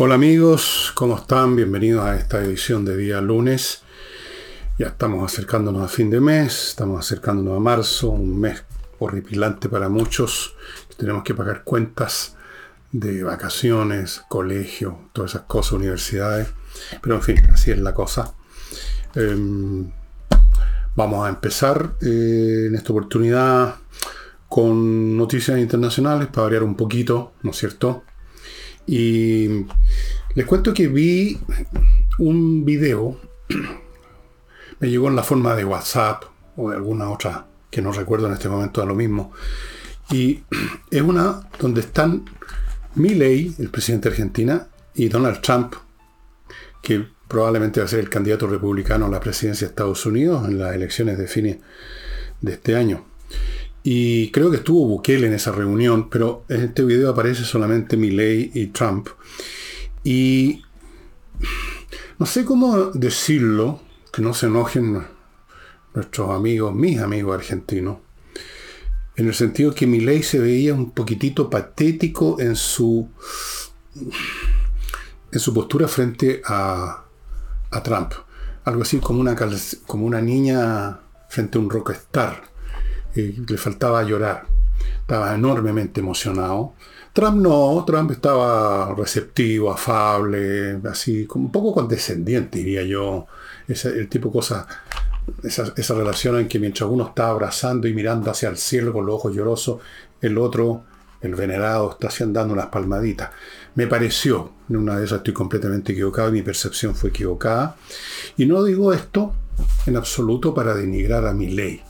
Hola amigos, ¿cómo están? Bienvenidos a esta edición de día lunes. Ya estamos acercándonos a fin de mes, estamos acercándonos a marzo, un mes horripilante para muchos. Tenemos que pagar cuentas de vacaciones, colegio, todas esas cosas, universidades. Pero en fin, así es la cosa. Em, vamos a empezar eh, en esta oportunidad con noticias internacionales para variar un poquito, ¿no es cierto? Y les cuento que vi un video, me llegó en la forma de WhatsApp o de alguna otra que no recuerdo en este momento a lo mismo. Y es una donde están Milley, el presidente de Argentina, y Donald Trump, que probablemente va a ser el candidato republicano a la presidencia de Estados Unidos en las elecciones de fines de este año. Y creo que estuvo Bukele en esa reunión, pero en este video aparece solamente Milley y Trump. Y no sé cómo decirlo, que no se enojen nuestros amigos, mis amigos argentinos, en el sentido que Milley se veía un poquitito patético en su, en su postura frente a, a Trump. Algo así como una, como una niña frente a un rockstar le faltaba llorar. Estaba enormemente emocionado. Trump no, Trump estaba receptivo, afable, así, un poco condescendiente, diría yo. el tipo cosas, esa, relación en que mientras uno está abrazando y mirando hacia el cielo con los ojos llorosos, el otro, el venerado, está haciendo dando unas palmaditas. Me pareció, en una de esas estoy completamente equivocado mi percepción fue equivocada. Y no digo esto en absoluto para denigrar a mi ley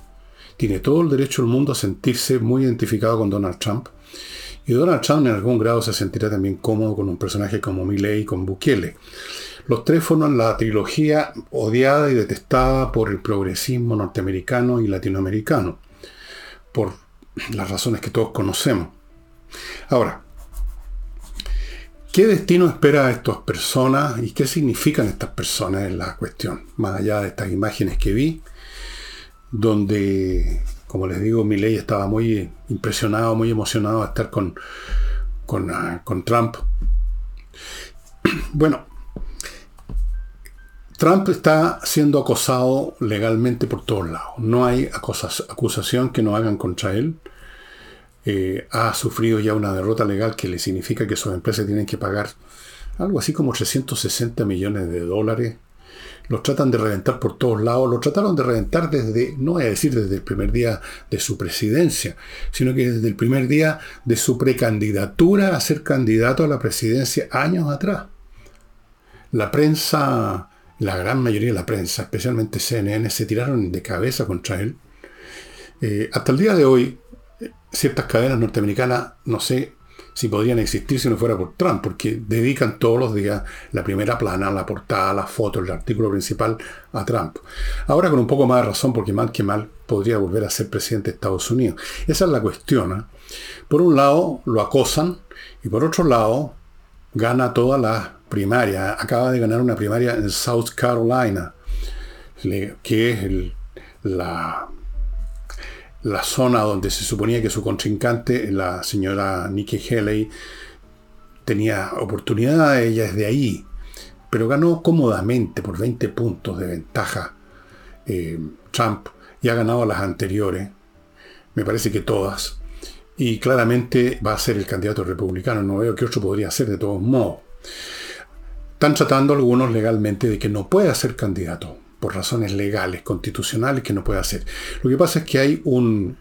tiene todo el derecho del mundo a sentirse muy identificado con Donald Trump. Y Donald Trump en algún grado se sentirá también cómodo con un personaje como Milley y con Bukele. Los tres forman la trilogía odiada y detestada por el progresismo norteamericano y latinoamericano, por las razones que todos conocemos. Ahora, ¿qué destino espera a estas personas y qué significan estas personas en la cuestión? Más allá de estas imágenes que vi, donde, como les digo, Milley estaba muy impresionado, muy emocionado de estar con, ah, con, Trump. Bueno, Trump está siendo acosado legalmente por todos lados. No hay acusación que no hagan contra él. Eh, ha sufrido ya una derrota legal que le significa que sus empresas tienen que pagar algo así como 360 millones de dólares los tratan de reventar por todos lados, lo trataron de reventar desde, no voy a decir desde el primer día de su presidencia, sino que desde el primer día de su precandidatura a ser candidato a la presidencia años atrás. La prensa, la gran mayoría de la prensa, especialmente CNN, se tiraron de cabeza contra él. Eh, hasta el día de hoy, ciertas cadenas norteamericanas, no sé si podrían existir si no fuera por Trump, porque dedican todos los días la primera plana, la portada, la foto, el artículo principal a Trump. Ahora con un poco más de razón, porque mal que mal podría volver a ser presidente de Estados Unidos. Esa es la cuestión. ¿eh? Por un lado lo acosan y por otro lado gana toda la primaria. Acaba de ganar una primaria en South Carolina, que es la la zona donde se suponía que su contrincante, la señora Nikki Haley, tenía oportunidad, ella es de ahí, pero ganó cómodamente por 20 puntos de ventaja eh, Trump y ha ganado las anteriores, me parece que todas, y claramente va a ser el candidato republicano, no veo qué otro podría ser de todos modos. Están tratando algunos legalmente de que no pueda ser candidato, por razones legales, constitucionales, que no puede hacer. Lo que pasa es que hay un,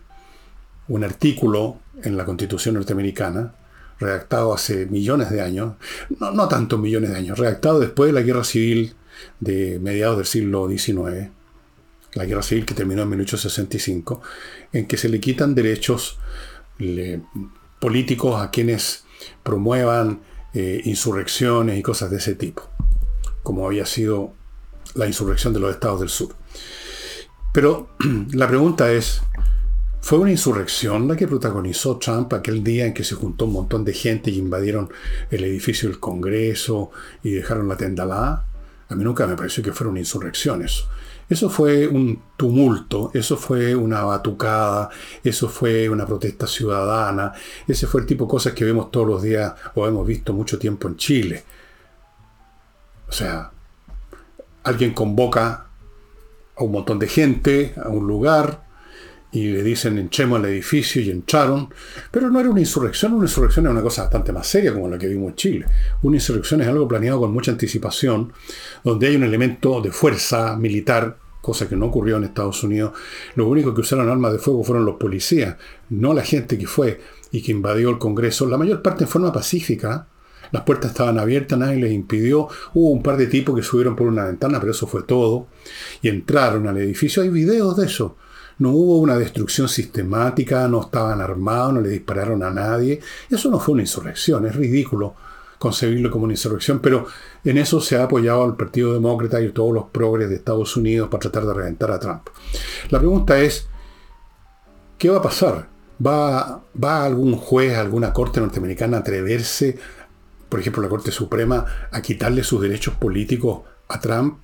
un artículo en la Constitución norteamericana, redactado hace millones de años, no, no tantos millones de años, redactado después de la guerra civil de mediados del siglo XIX, la guerra civil que terminó en 1865, en que se le quitan derechos políticos a quienes promuevan eh, insurrecciones y cosas de ese tipo, como había sido la insurrección de los estados del sur. Pero la pregunta es, ¿fue una insurrección la que protagonizó Trump aquel día en que se juntó un montón de gente y invadieron el edificio del Congreso y dejaron la tendalada? A mí nunca me pareció que fuera una insurrección eso. Eso fue un tumulto, eso fue una batucada, eso fue una protesta ciudadana, ese fue el tipo de cosas que vemos todos los días o hemos visto mucho tiempo en Chile. O sea, alguien convoca a un montón de gente a un lugar y le dicen enchemos al edificio y entraron, pero no era una insurrección, una insurrección es una cosa bastante más seria como la que vimos en Chile. Una insurrección es algo planeado con mucha anticipación, donde hay un elemento de fuerza militar, cosa que no ocurrió en Estados Unidos. Lo único que usaron armas de fuego fueron los policías, no la gente que fue y que invadió el Congreso, la mayor parte en forma pacífica. Las puertas estaban abiertas, nadie les impidió. Hubo un par de tipos que subieron por una ventana, pero eso fue todo. Y entraron al edificio. Hay videos de eso. No hubo una destrucción sistemática, no estaban armados, no le dispararon a nadie. Eso no fue una insurrección, es ridículo concebirlo como una insurrección, pero en eso se ha apoyado al Partido Demócrata y todos los progres de Estados Unidos para tratar de reventar a Trump. La pregunta es, ¿qué va a pasar? ¿Va, ¿Va algún juez, alguna corte norteamericana a atreverse, por ejemplo la Corte Suprema, a quitarle sus derechos políticos a Trump,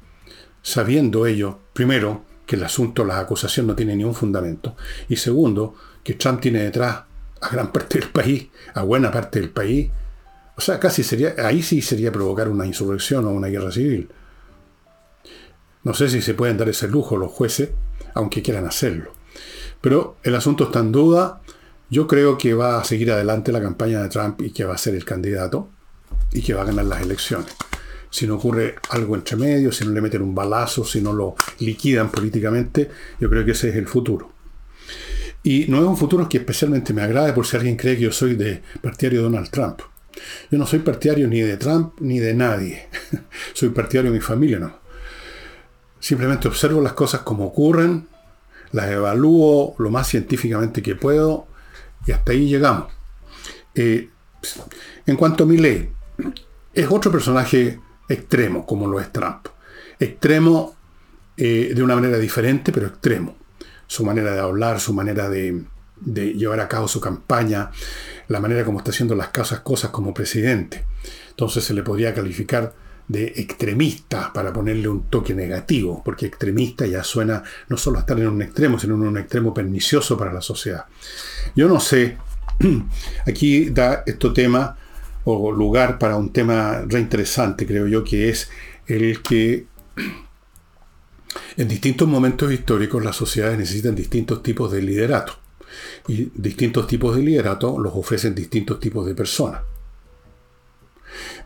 sabiendo ello, primero, que el asunto, la acusación no tiene ningún fundamento. Y segundo, que Trump tiene detrás a gran parte del país, a buena parte del país. O sea, casi sería, ahí sí sería provocar una insurrección o una guerra civil. No sé si se pueden dar ese lujo los jueces, aunque quieran hacerlo. Pero el asunto está en duda. Yo creo que va a seguir adelante la campaña de Trump y que va a ser el candidato y que va a ganar las elecciones si no ocurre algo entre medio, si no le meten un balazo, si no lo liquidan políticamente, yo creo que ese es el futuro. Y no es un futuro que especialmente me agrade por si alguien cree que yo soy de partidario de Donald Trump. Yo no soy partidario ni de Trump ni de nadie. soy partidario de mi familia, no. Simplemente observo las cosas como ocurren, las evalúo lo más científicamente que puedo y hasta ahí llegamos. Eh, en cuanto a mi ley, es otro personaje extremo, como lo es Trump. Extremo eh, de una manera diferente, pero extremo. Su manera de hablar, su manera de, llevar a cabo su campaña, la manera como está haciendo las cosas, cosas como presidente. Entonces se le podría calificar de extremista para ponerle un toque negativo, porque extremista ya suena no solo a estar en un extremo, sino en un extremo pernicioso para la sociedad. Yo no sé, aquí da este tema o lugar para un tema reinteresante, creo yo, que es el que en distintos momentos históricos las sociedades necesitan distintos tipos de liderato. Y distintos tipos de liderato los ofrecen distintos tipos de personas.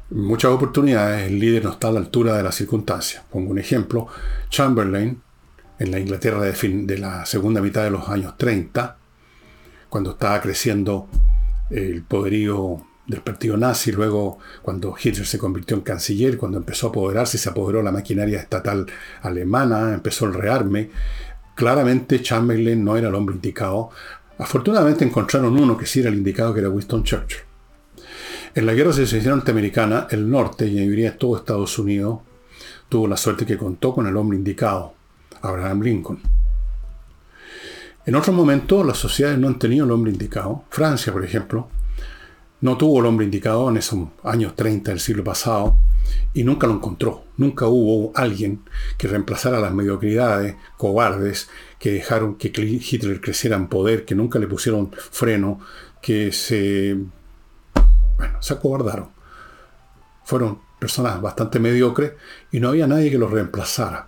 En muchas oportunidades el líder no está a la altura de las circunstancias. Pongo un ejemplo, Chamberlain, en la Inglaterra de, de la segunda mitad de los años 30, cuando estaba creciendo el poderío del partido nazi, luego cuando Hitler se convirtió en canciller, cuando empezó a apoderarse, se apoderó la maquinaria estatal alemana, empezó el rearme, claramente Chamberlain no era el hombre indicado. Afortunadamente encontraron uno que sí era el indicado, que era Winston Churchill. En la guerra de secesión norteamericana, el norte, y diría todo Estados Unidos, tuvo la suerte que contó con el hombre indicado, Abraham Lincoln. En otros momentos, las sociedades no han tenido el hombre indicado. Francia, por ejemplo, no tuvo el hombre indicado en esos años 30 del siglo pasado y nunca lo encontró. Nunca hubo alguien que reemplazara las mediocridades cobardes que dejaron que Hitler creciera en poder, que nunca le pusieron freno, que se, bueno, se acobardaron. Fueron personas bastante mediocres y no había nadie que los reemplazara.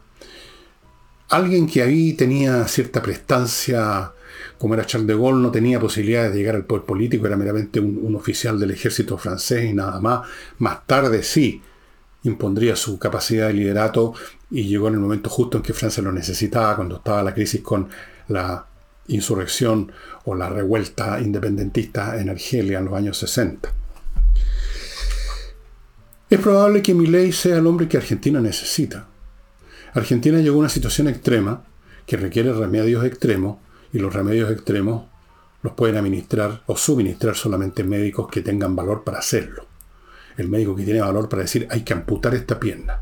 Alguien que ahí tenía cierta prestancia como era Charles de Gaulle, no tenía posibilidades de llegar al poder político, era meramente un, oficial del ejército francés y nada más. Más tarde sí impondría su capacidad de liderato y llegó en el momento justo en que Francia lo necesitaba, cuando estaba la crisis con la insurrección o la revuelta independentista en Argelia en los años 60. Es probable que Milei sea el hombre que Argentina necesita. Argentina llegó a una situación extrema que requiere remedios extremos y los remedios extremos los pueden administrar o suministrar solamente médicos que tengan valor para hacerlo. El médico que tiene valor para decir hay que amputar esta pierna.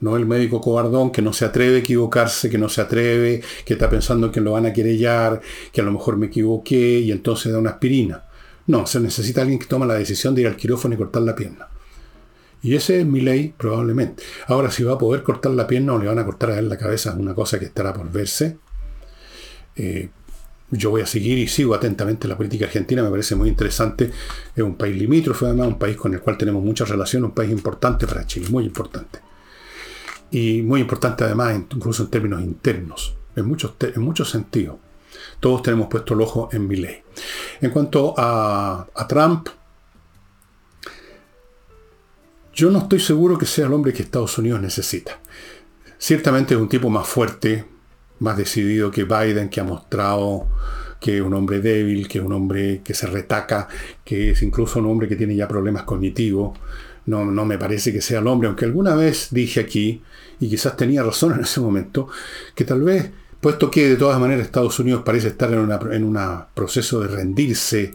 No el médico cobardón que no se atreve a equivocarse, que no se atreve, que está pensando que lo van a querellar, que a lo mejor me equivoqué y entonces da una aspirina. No, se necesita alguien que toma la decisión de ir al quirófano y cortar la pierna. Y ese es mi ley, probablemente. Ahora, si va a poder cortar la pierna o le van a cortar a él la cabeza, es una cosa que estará por verse. Eh, yo voy a seguir y sigo atentamente la política argentina, me parece muy interesante. Es un país limítrofe, además, un país con el cual tenemos muchas relaciones, un país importante para Chile, muy importante. y muy importante además, incluso en términos internos, en muchos, en muchos sentidos. Todos tenemos puesto el ojo en ley. En cuanto a, a Trump, yo no estoy seguro que sea el hombre que Estados Unidos necesita. Ciertamente es un tipo más fuerte, más decidido que Biden, que ha mostrado que es un hombre débil, que es un hombre que se retaca, que es incluso un hombre que tiene ya problemas cognitivos. No, no me parece que sea el hombre, aunque alguna vez dije aquí, y quizás tenía razón en ese momento, que tal vez, puesto que de todas maneras Estados Unidos parece estar en un proceso de rendirse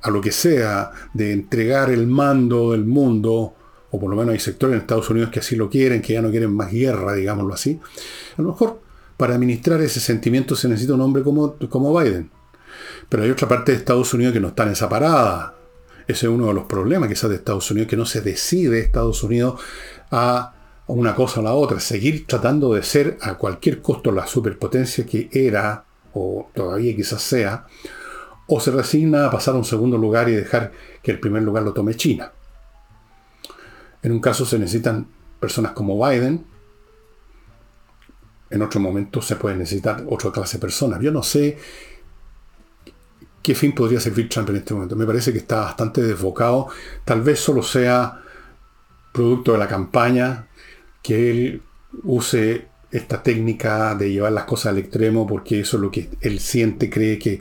a lo que sea, de entregar el mando del mundo, o por lo menos hay sectores en Estados Unidos que así lo quieren, que ya no quieren más guerra, digámoslo así, a lo mejor para administrar ese sentimiento se necesita un hombre como, como Biden. Pero hay otra parte de Estados Unidos que no está en esa parada. Ese es uno de los problemas quizás de Estados Unidos, que no se decide Estados Unidos a una cosa o la otra, seguir tratando de ser a cualquier costo la superpotencia que era, o todavía quizás sea, o se resigna a pasar a un segundo lugar y dejar que el primer lugar lo tome China. En un caso se necesitan personas como Biden, en otro momento se puede necesitar otra clase de personas. Yo no sé qué fin podría servir Trump en este momento. Me parece que está bastante desbocado. Tal vez solo sea producto de la campaña que él use esta técnica de llevar las cosas al extremo, porque eso es lo que él siente, cree que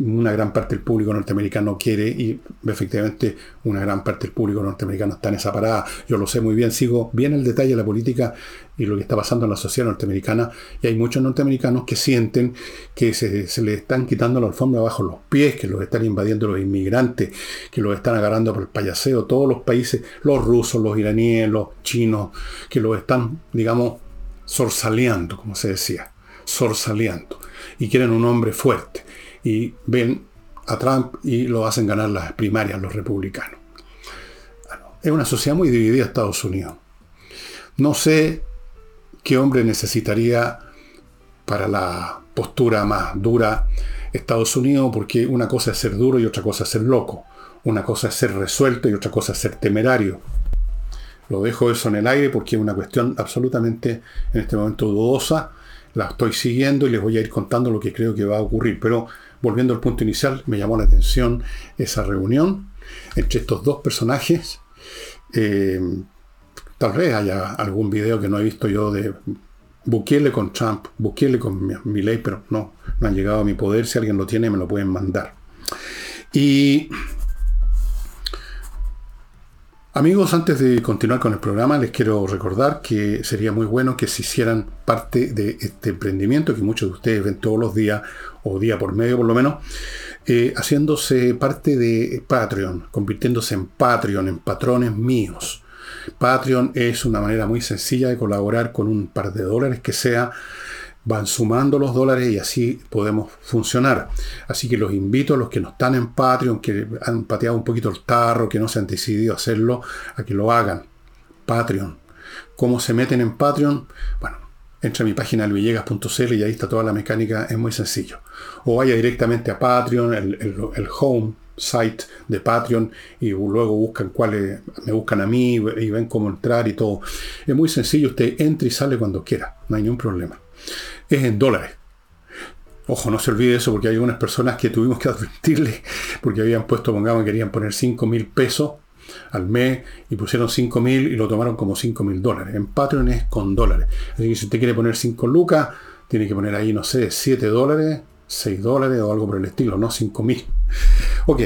una gran parte del público norteamericano quiere y efectivamente una gran parte del público norteamericano está en esa parada. Yo lo sé muy bien, sigo bien el detalle de la política y lo que está pasando en la sociedad norteamericana y hay muchos norteamericanos que sienten que se, se le están quitando la alfombra bajo los pies, que los están invadiendo los inmigrantes, que los están agarrando por el payaseo, todos los países, los rusos, los iraníes, los chinos, que los están, digamos, sorsaleando, como se decía, sorsaleando. Y quieren un hombre fuerte. Y ven a Trump y lo hacen ganar las primarias los republicanos. Es una sociedad muy dividida Estados Unidos. No sé qué hombre necesitaría para la postura más dura Estados Unidos, porque una cosa es ser duro y otra cosa es ser loco. Una cosa es ser resuelto y otra cosa es ser temerario. Lo dejo eso en el aire porque es una cuestión absolutamente en este momento dudosa. La estoy siguiendo y les voy a ir contando lo que creo que va a ocurrir. Pero volviendo al punto inicial, me llamó la atención esa reunión entre estos dos personajes. Eh, tal vez haya algún video que no he visto yo de Bukele con Trump, Bukele con mi, ley, pero no, no han llegado a mi poder. Si alguien lo tiene, me lo pueden mandar. Y Amigos, antes de continuar con el programa, les quiero recordar que sería muy bueno que se hicieran parte de este emprendimiento que muchos de ustedes ven todos los días, o día por medio por lo menos, eh, haciéndose parte de Patreon, convirtiéndose en Patreon, en patrones míos. Patreon es una manera muy sencilla de colaborar con un par de dólares que sea van sumando los dólares y así podemos funcionar. Así que los invito a los que no están en Patreon, que han pateado un poquito el tarro, que no se han decidido hacerlo, a que lo hagan. Patreon. ¿Cómo se meten en Patreon? Bueno, entra a mi página elvillegas.cl y ahí está toda la mecánica, es muy sencillo. O vaya directamente a Patreon, el, home site de Patreon y luego buscan cuáles, me buscan a mí y ven cómo entrar y todo. Es muy sencillo, usted entra y sale cuando quiera, no hay ningún problema es en dólares. Ojo, no se olvide eso porque hay unas personas que tuvimos que advertirle porque habían puesto, pongamos, querían poner 5 mil pesos al mes y pusieron 5 mil y lo tomaron como 5 mil dólares. En Patreon es con dólares. Así que si usted quiere poner 5 lucas, tiene que poner ahí, no sé, 7 dólares, 6 dólares o algo por el estilo, no 5 mil. Ok.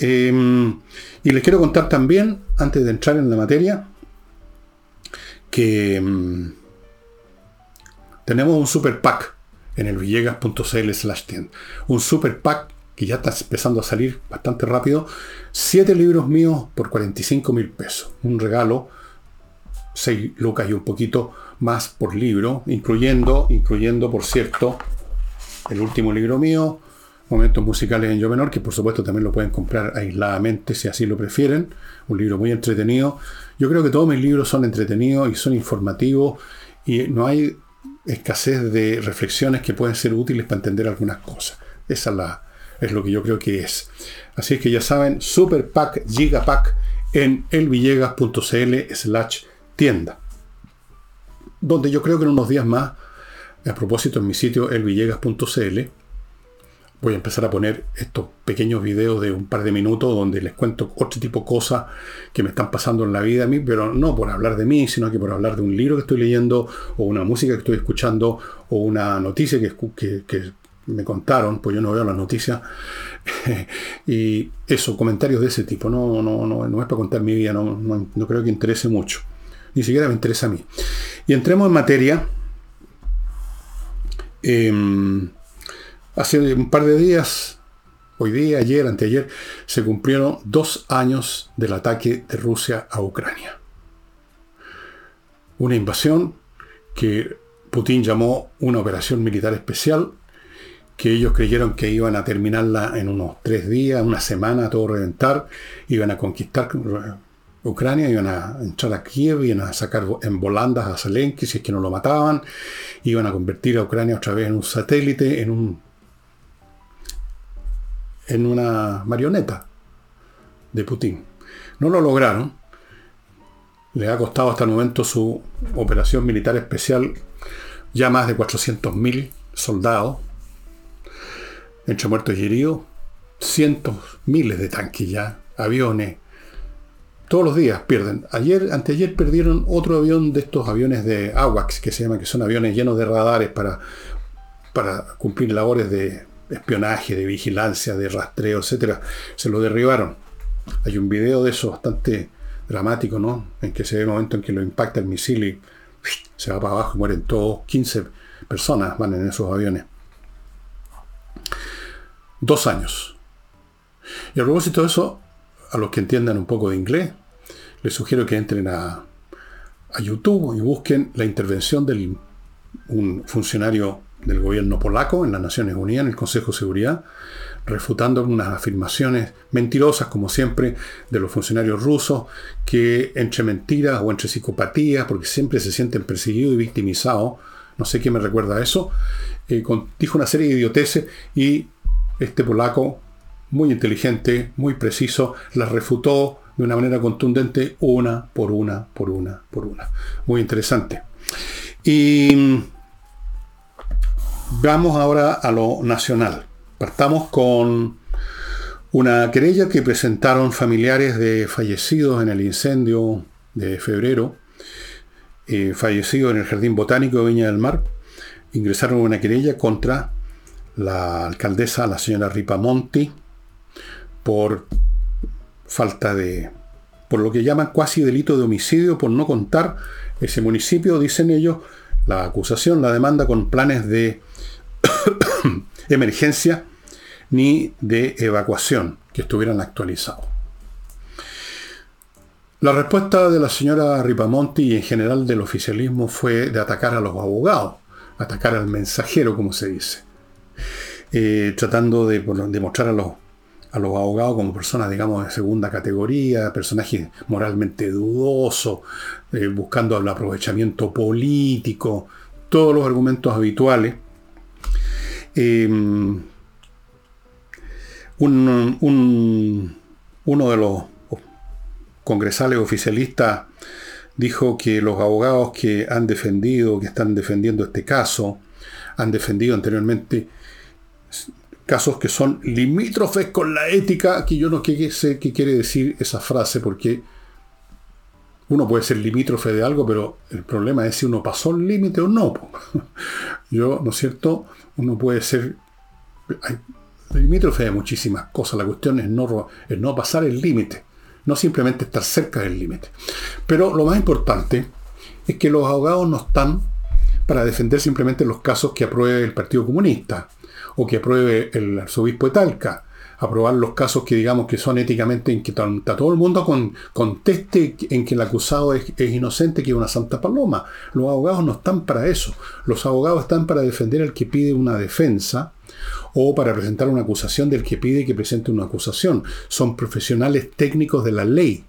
Em, y les quiero contar también, antes de entrar en la materia, que... Em, tenemos un super pack en el villegas.cl slash. Un super pack que ya está empezando a salir bastante rápido. Siete libros míos por 45 mil pesos. Un regalo. 6 lucas y un poquito más por libro, incluyendo, incluyendo, por cierto, el último libro mío, Momentos Musicales en Yo Menor, que por supuesto también lo pueden comprar aisladamente si así lo prefieren. Un libro muy entretenido. Yo creo que todos mis libros son entretenidos y son informativos y no hay escasez de reflexiones que pueden ser útiles para entender algunas cosas. Esa es, la, es lo que yo creo que es. Así es que ya saben, Super Pack, Gigapack en elvillegas.cl slash tienda. donde yo creo que en unos días más, a propósito en mi sitio elvillegas.cl, voy a empezar a poner estos pequeños videos de un par de minutos donde les cuento otro tipo de cosas que me están pasando en la vida a mí, pero no por hablar de mí, sino que por hablar de un libro que estoy leyendo, o una música que estoy escuchando, o una noticia que, me contaron, pues yo no veo las noticias, y eso, comentarios de ese tipo, no, no, no, no es para contar mi vida, no, no, creo que interese mucho, ni siquiera me interesa a mí. Y entremos en materia. Em, Hace un par de días, hoy día, ayer, anteayer, se cumplieron dos años del ataque de Rusia a Ucrania. Una invasión que Putin llamó una operación militar especial, que ellos creyeron que iban a terminarla en unos tres días, una semana, todo reventar, iban a conquistar Ucrania, iban a entrar a Kiev, iban a sacar en volandas a Zelensky si es que no lo mataban, iban a convertir a Ucrania otra vez en un satélite, en un en una marioneta de Putin. No lo lograron. Le ha costado hasta el momento su operación militar especial ya más de 400.000 soldados, entre muertos y heridos, cientos, miles de tanques ya, aviones. Todos los días pierden. Ayer, anteayer perdieron otro avión de estos aviones de AWACS, que se llama, que son aviones llenos de radares para, para cumplir labores de espionaje, de vigilancia, de rastreo, etcétera, se lo derribaron. Hay un video de eso bastante dramático, ¿no? En que se ve el momento en que lo impacta el misil y se va para abajo y mueren todos. 15 personas van en esos aviones. Dos años. Y a propósito de eso, a los que entiendan un poco de inglés, les sugiero que entren a, a YouTube y busquen la intervención de un funcionario del gobierno polaco en las Naciones Unidas, en el Consejo de Seguridad, refutando unas afirmaciones mentirosas, como siempre, de los funcionarios rusos, que entre mentiras o entre psicopatías, porque siempre se sienten perseguidos y victimizados, no sé qué me recuerda a eso, eh, dijo una serie de idioteces y este polaco, muy inteligente, muy preciso, las refutó de una manera contundente, una por una, por una, por una. Muy interesante. Y Vamos ahora a lo nacional. Partamos con una querella que presentaron familiares de fallecidos en el incendio de febrero, eh, fallecidos en el Jardín Botánico de Viña del Mar. Ingresaron una querella contra la alcaldesa, la señora Ripamonti, por falta de, por lo que llaman cuasi delito de homicidio, por no contar ese municipio, dicen ellos, la acusación, la demanda con planes de emergencia ni de evacuación que estuvieran actualizados. La respuesta de la señora Ripamonti y en general del oficialismo fue de atacar a los abogados, atacar al mensajero, como se dice, eh, tratando de, demostrar a los, a los abogados como personas, digamos, de segunda categoría, personajes moralmente dudosos, eh, buscando el aprovechamiento político, todos los argumentos habituales. Em, un, uno de los congresales oficialistas dijo que los abogados que han defendido, que están defendiendo este caso, han defendido anteriormente casos que son limítrofes con la ética, que yo no sé qué quiere decir esa frase, porque uno puede ser limítrofe de algo, pero el problema es si uno pasó el límite o no. Yo, ¿no es cierto? Uno puede ser limítrofe de muchísimas cosas. La cuestión es no, es no pasar el límite, no simplemente estar cerca del límite. Pero lo más importante es que los abogados no están para defender simplemente los casos que apruebe el Partido Comunista o que apruebe el arzobispo de Talca aprobar los casos que digamos que son éticamente en que todo el mundo con, conteste en que el acusado es, inocente, que es una santa paloma. Los abogados no están para eso. Los abogados están para defender al que pide una defensa o para presentar una acusación del que pide que presente una acusación. Son profesionales técnicos de la ley.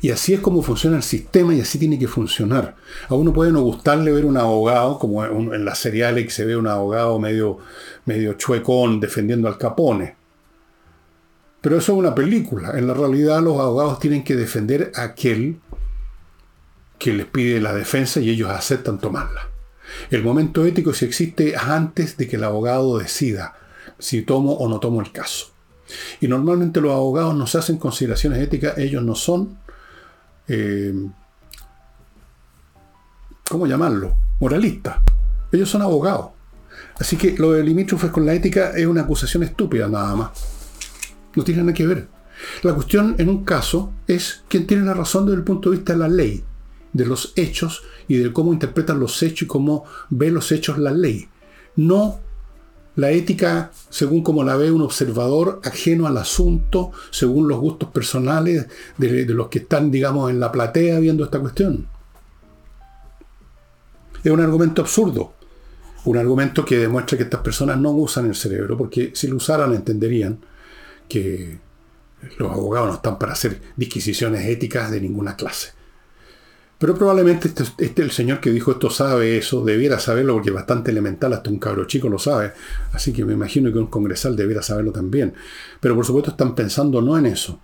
Y así es como funciona el sistema y así tiene que funcionar. A uno puede no gustarle ver un abogado, como en las seriales que se ve un abogado medio, medio chuecón defendiendo al capone. Pero eso es una película. En la realidad los abogados tienen que defender a aquel que les pide la defensa y ellos aceptan tomarla. El momento ético si existe antes de que el abogado decida si tomo o no tomo el caso. Y normalmente los abogados no se hacen consideraciones éticas, ellos no son, eh, ¿cómo llamarlo? Moralistas. Ellos son abogados. Así que lo de limítrofes con la ética es una acusación estúpida nada más. No tiene nada que ver. La cuestión en un caso es quién tiene la razón desde el punto de vista de la ley, de los hechos y de cómo interpretan los hechos y cómo ve los hechos la ley. No la ética según como la ve un observador ajeno al asunto, según los gustos personales de, de los que están, digamos, en la platea viendo esta cuestión. Es un argumento absurdo. Un argumento que demuestra que estas personas no usan el cerebro, porque si lo usaran entenderían que los abogados no están para hacer disquisiciones éticas de ninguna clase. Pero probablemente este, este, el señor que dijo esto sabe eso, debiera saberlo porque es bastante elemental, hasta un cabro chico lo sabe. Así que me imagino que un congresal debiera saberlo también. Pero por supuesto están pensando no en eso,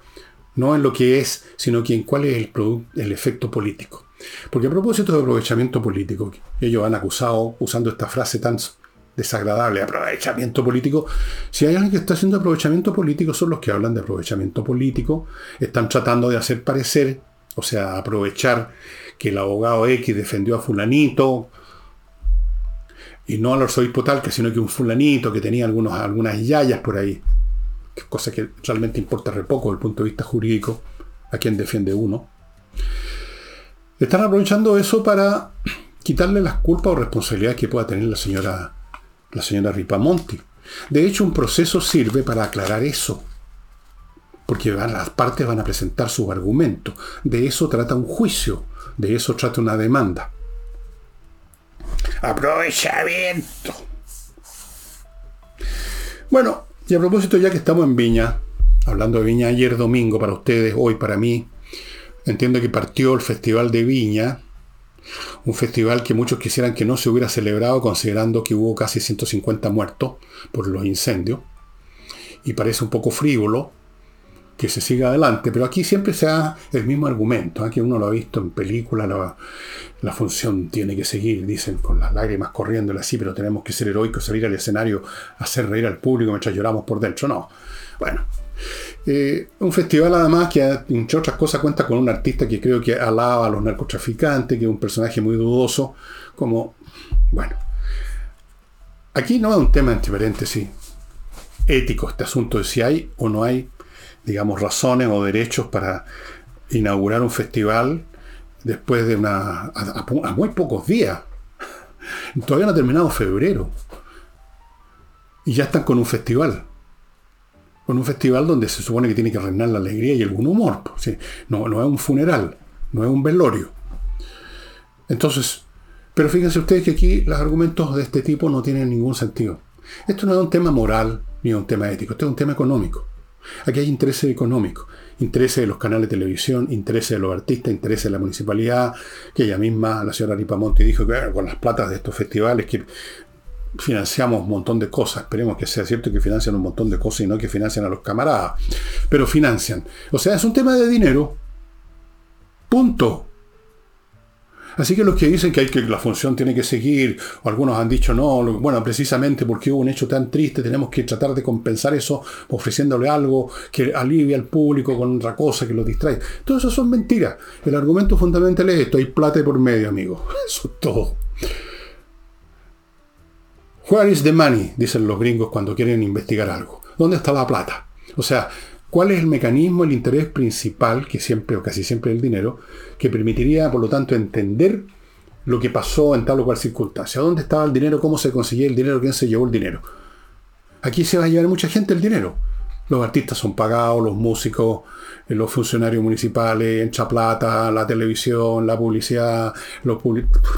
no en lo que es, sino que en cuál es el, el efecto político. Porque a propósito de aprovechamiento político, ellos han acusado, usando esta frase tan desagradable, aprovechamiento político, si hay alguien que está haciendo aprovechamiento político, son los que hablan de aprovechamiento político, están tratando de hacer parecer, o sea, aprovechar que el abogado X defendió a fulanito, y no al arzobispo tal, que sino que un fulanito que tenía algunos, algunas yayas por ahí, cosa que realmente importa re poco desde el punto de vista jurídico, a quien defiende uno. Están aprovechando eso para quitarle las culpas o responsabilidades que pueda tener la señora, la señora Ripamonti. De hecho, un proceso sirve para aclarar eso. Porque las partes van a presentar sus argumentos. De eso trata un juicio. De eso trata una demanda. Aprovechamiento. Bueno, y a propósito, ya que estamos en Viña, hablando de Viña ayer domingo para ustedes, hoy para mí, entiendo que partió el Festival de Viña, un festival que muchos quisieran que no se hubiera celebrado considerando que hubo casi 150 muertos por los incendios, y parece un poco frívolo, que se siga adelante, pero aquí siempre se da el mismo argumento, aquí ¿eh? uno lo ha visto en películas, la, función tiene que seguir, dicen con las lágrimas corriendo así, pero tenemos que ser heroicos, salir al escenario, hacer reír al público mientras lloramos por dentro, no. Bueno, eh, un festival además que entre otras cosas cuenta con un artista que creo que alaba a los narcotraficantes, que es un personaje muy dudoso, como, bueno, aquí no es un tema entre paréntesis ético este asunto de si hay o no hay digamos, razones o derechos para inaugurar un festival después de una. a, muy pocos días. Todavía no ha terminado febrero. Y ya están con un festival. Con un festival donde se supone que tiene que reinar la alegría y el buen humor. No, no es un funeral, no es un velorio. Entonces, pero fíjense ustedes que aquí los argumentos de este tipo no tienen ningún sentido. Esto no es un tema moral ni un tema ético, esto es un tema económico. Aquí hay intereses económicos, intereses de los canales de televisión, intereses de los artistas, intereses de la municipalidad, que ella misma, la señora Ripamonti, dijo que con las platas de estos festivales que financiamos un montón de cosas, esperemos que sea cierto que financian un montón de cosas y no que financian a los camaradas, pero financian. O sea, es un tema de dinero. Punto. Así que los que dicen que, hay que la función tiene que seguir, o algunos han dicho no, bueno, precisamente porque hubo un hecho tan triste, tenemos que tratar de compensar eso ofreciéndole algo que alivie al público con otra cosa que lo distrae. Todo eso son mentiras. El argumento fundamental es esto, hay plata por medio, amigo. Eso es todo. Where is the money? Dicen los gringos cuando quieren investigar algo. ¿Dónde está la plata? O sea, ¿Cuál es el mecanismo, el interés principal, que siempre o casi siempre es el dinero, que permitiría, por lo tanto, entender lo que pasó en tal o cual circunstancia? ¿Dónde estaba el dinero? ¿Cómo se consiguió el dinero? ¿Quién se llevó el dinero? Aquí se va a llevar mucha gente el dinero. Los artistas son pagados, los músicos, los funcionarios municipales, entra plata, la televisión, la publicidad,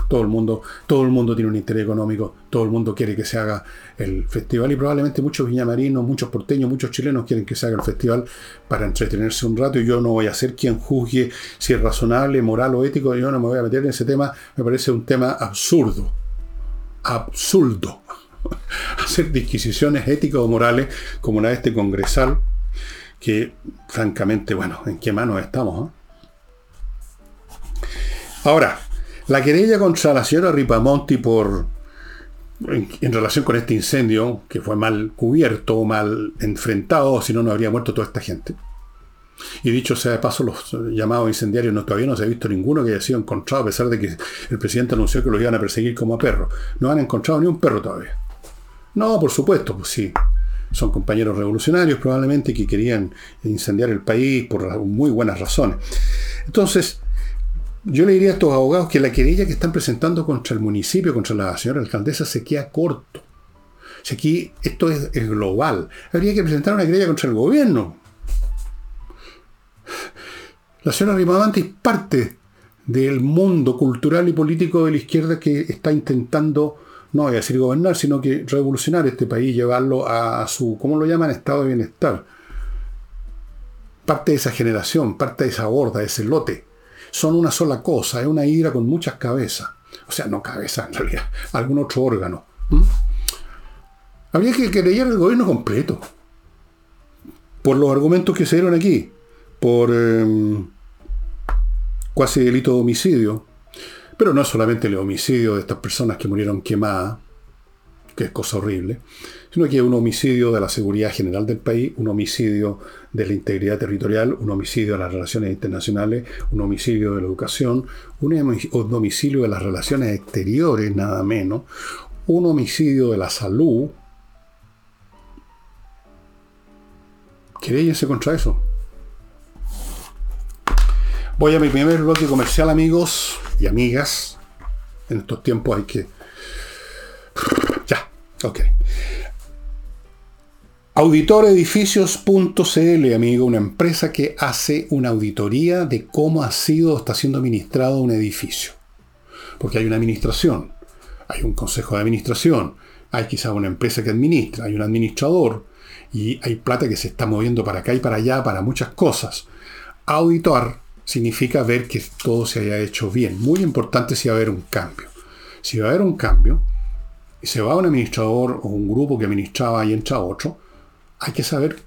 todo el mundo, todo el mundo tiene un interés económico, todo el mundo quiere que se haga el festival y probablemente muchos viñamarinos, muchos porteños, muchos chilenos quieren que se haga el festival para entretenerse un rato y yo no voy a ser quien juzgue si es razonable, moral o ético, yo no me voy a meter en ese tema, me parece un tema absurdo, absurdo. hacer disquisiciones éticas o morales como la de este congresal, que francamente, bueno, ¿en qué manos estamos? Ahora, la querella contra la señora Ripamonti por en, relación con este incendio, que fue mal cubierto, mal enfrentado, si no, no habría muerto toda esta gente. Y dicho sea de paso, los llamados incendiarios no, todavía no se ha visto ninguno que haya sido encontrado, a pesar de que el presidente anunció que los iban a perseguir como a perros. No han encontrado ni un perro todavía. No, por supuesto, pues sí. Son compañeros revolucionarios probablemente que querían incendiar el país por muy buenas razones. Entonces, yo le diría a estos abogados que la querella que están presentando contra el municipio, contra la señora alcaldesa, se queda corto. Aquí esto es, global, habría que presentar una querella contra el gobierno. La señora Rimavanti es parte del mundo cultural y político de la izquierda que está intentando, no voy a decir gobernar, sino que revolucionar este país, llevarlo a su, ¿cómo lo llaman?, estado de bienestar. Parte de esa generación, parte de esa horda, de ese lote son una sola cosa, es una hidra con muchas cabezas. O sea, no cabeza en realidad, algún otro órgano. Habría que creer el gobierno completo. Por los argumentos que se dieron aquí, por em, cuasi delito de homicidio, pero no solamente el homicidio de estas personas que murieron quemadas, que es cosa horrible, sino que es un homicidio de la seguridad general del país, un homicidio de la integridad territorial, un homicidio de las relaciones internacionales, un homicidio de la educación, un homicidio de las relaciones exteriores, nada menos, un homicidio de la salud. ¿Queréis contra eso? Voy a mi primer bloque comercial, amigos y amigas. En estos tiempos hay que Ok. Auditoredificios.cl, amigo, una empresa que hace una auditoría de cómo ha sido, está siendo administrado un edificio. Porque hay una administración, hay un consejo de administración, hay quizá una empresa que administra, hay un administrador y hay plata que se está moviendo para acá y para allá para muchas cosas. Auditor significa ver que todo se haya hecho bien. Muy importante si va a haber un cambio. Si va a haber un cambio, y se va un administrador o un grupo que administraba y entra otro, hay que saber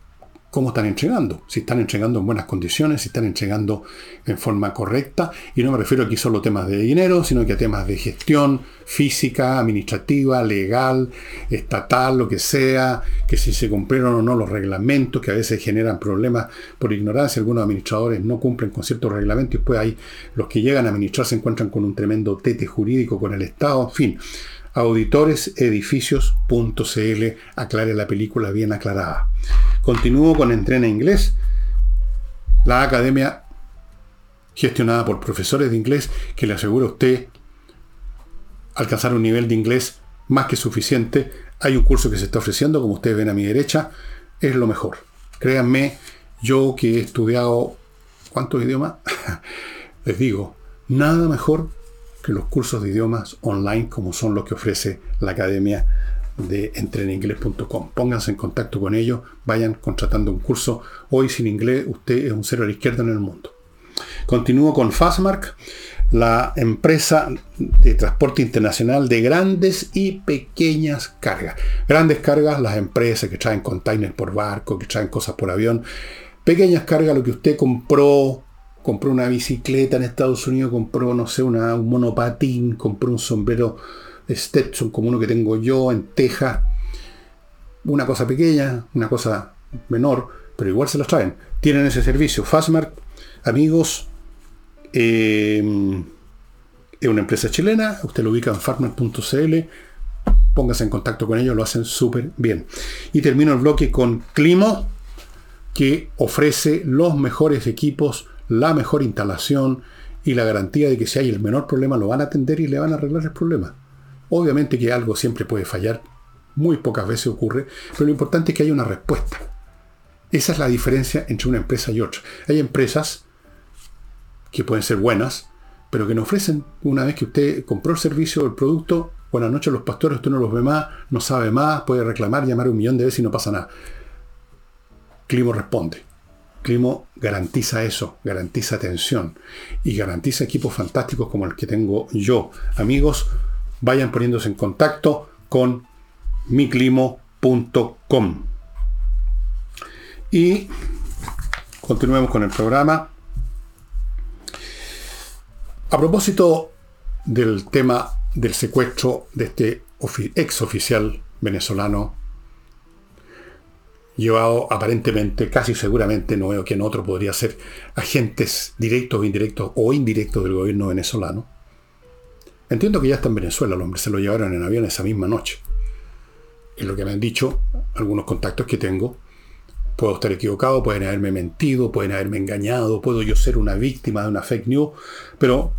cómo están entregando, si están entregando en buenas condiciones, si están entregando en forma correcta, y no me refiero aquí solo a temas de dinero, sino que a temas de gestión física, administrativa, legal, estatal, lo que sea, que si se cumplieron o no los reglamentos, que a veces generan problemas por ignorancia, algunos administradores no cumplen con ciertos reglamentos, y después hay los que llegan a administrar se encuentran con un tremendo tete jurídico con el Estado, en fin auditoresedificios.cl aclare la película bien aclarada. Continúo con Entrena Inglés, la academia gestionada por profesores de inglés que le aseguro a usted alcanzar un nivel de inglés más que suficiente. Hay un curso que se está ofreciendo, como ustedes ven a mi derecha, es lo mejor. Créanme, yo que he estudiado, ¿cuántos idiomas? Les digo, nada mejor que los cursos de idiomas online como son los que ofrece la Academia de entreninglés.com. Pónganse en contacto con ellos, vayan contratando un curso. Hoy sin inglés usted es un cero a la izquierda en el mundo. Continúo con Fastmark, la empresa de transporte internacional de grandes y pequeñas cargas. Grandes cargas, las empresas que traen containers por barco, que traen cosas por avión. Pequeñas cargas, lo que usted compró compró una bicicleta en Estados Unidos, compró, no sé, una, un monopatín, compró un sombrero Stetson como uno que tengo yo en Texas. Una cosa pequeña, una cosa menor, pero igual se los traen. Tienen ese servicio. Fastmark, amigos, eh, es una empresa chilena, usted lo ubica en fastmark.cl, póngase en contacto con ellos, lo hacen súper bien. Y termino el bloque con Climo, que ofrece los mejores equipos la mejor instalación y la garantía de que si hay el menor problema lo van a atender y le van a arreglar el problema. Obviamente que algo siempre puede fallar, muy pocas veces ocurre, pero lo importante es que haya una respuesta. Esa es la diferencia entre una empresa y otra. Hay empresas que pueden ser buenas, pero que no ofrecen, una vez que usted compró el servicio o el producto, buenas noches los pastores, usted no los ve más, no sabe más, puede reclamar, llamar un millón de veces y no pasa nada. Climo responde. Climo garantiza eso, garantiza atención y garantiza equipos fantásticos como el que tengo yo. Amigos, vayan poniéndose en contacto con miclimo.com. Y continuemos con el programa. A propósito del tema del secuestro de este ex oficial venezolano, llevado aparentemente, casi seguramente, no veo quién otro podría ser agentes directos o indirectos o indirectos del gobierno venezolano. Entiendo que ya está en Venezuela, el hombre se lo llevaron en avión esa misma noche. Es lo que me han dicho algunos contactos que tengo. Puedo estar equivocado, pueden haberme mentido, pueden haberme engañado, puedo yo ser una víctima de una fake news, pero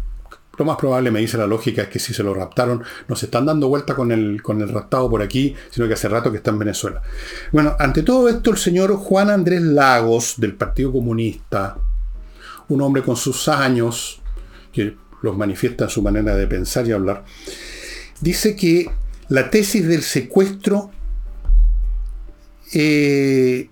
lo más probable, me dice la lógica, es que si se lo raptaron, no se están dando vuelta con el, con el raptado por aquí, sino que hace rato que está en Venezuela. Bueno, ante todo esto, el señor Juan Andrés Lagos, del Partido Comunista, un hombre con sus años, que los manifiesta en su manera de pensar y hablar, dice que la tesis del secuestro, eh,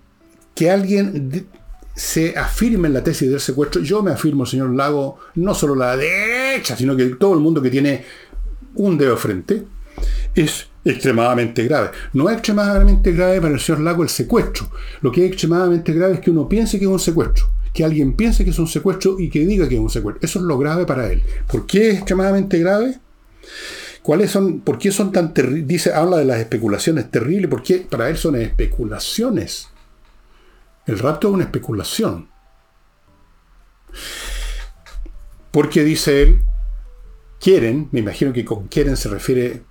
que alguien se afirme en la tesis del secuestro. Yo me afirmo, señor Lago, no solo la derecha, sino que todo el mundo que tiene un dedo frente, es extremadamente grave. No es extremadamente grave para el señor Lago el secuestro. Lo que es extremadamente grave es que uno piense que es un secuestro. Que alguien piense que es un secuestro y que diga que es un secuestro. Eso es lo grave para él. ¿Por qué es extremadamente grave? ¿Cuáles son, ¿Por qué son tan terribles? Dice, habla de las especulaciones terribles. ¿Por qué para él son especulaciones? El rapto es una especulación. Porque dice él, quieren, me imagino que con quieren se refiere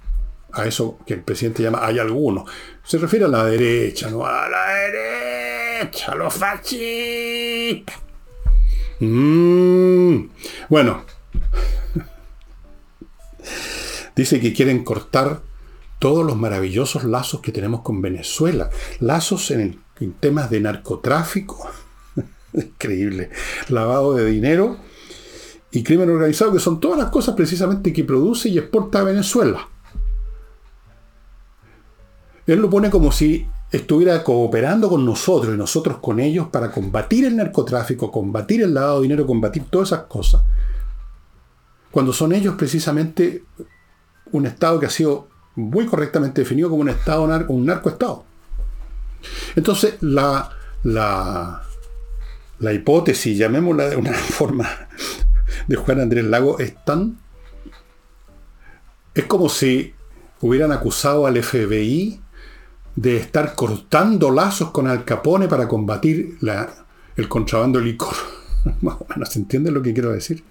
a eso que el presidente llama hay alguno. Se refiere a la derecha, no a la derecha, los fascistas. Mm. Bueno, dice que quieren cortar todos los maravillosos lazos que tenemos con Venezuela. Lazos en en temas de narcotráfico, increíble, lavado de dinero y crimen organizado, que son todas las cosas precisamente que produce y exporta a Venezuela. Él lo pone como si estuviera cooperando con nosotros y nosotros con ellos para combatir el narcotráfico, combatir el lavado de dinero, combatir todas esas cosas, cuando son ellos precisamente un Estado que ha sido muy correctamente definido como un Estado, un narcoestado. Entonces, la, la, la hipótesis, llamémosla de una forma, de Juan Andrés Lago, es tan... Es como si hubieran acusado al FBI de estar cortando lazos con Al Capone para combatir la, el contrabando de licor. Más o menos, ¿se entiende lo que quiero decir?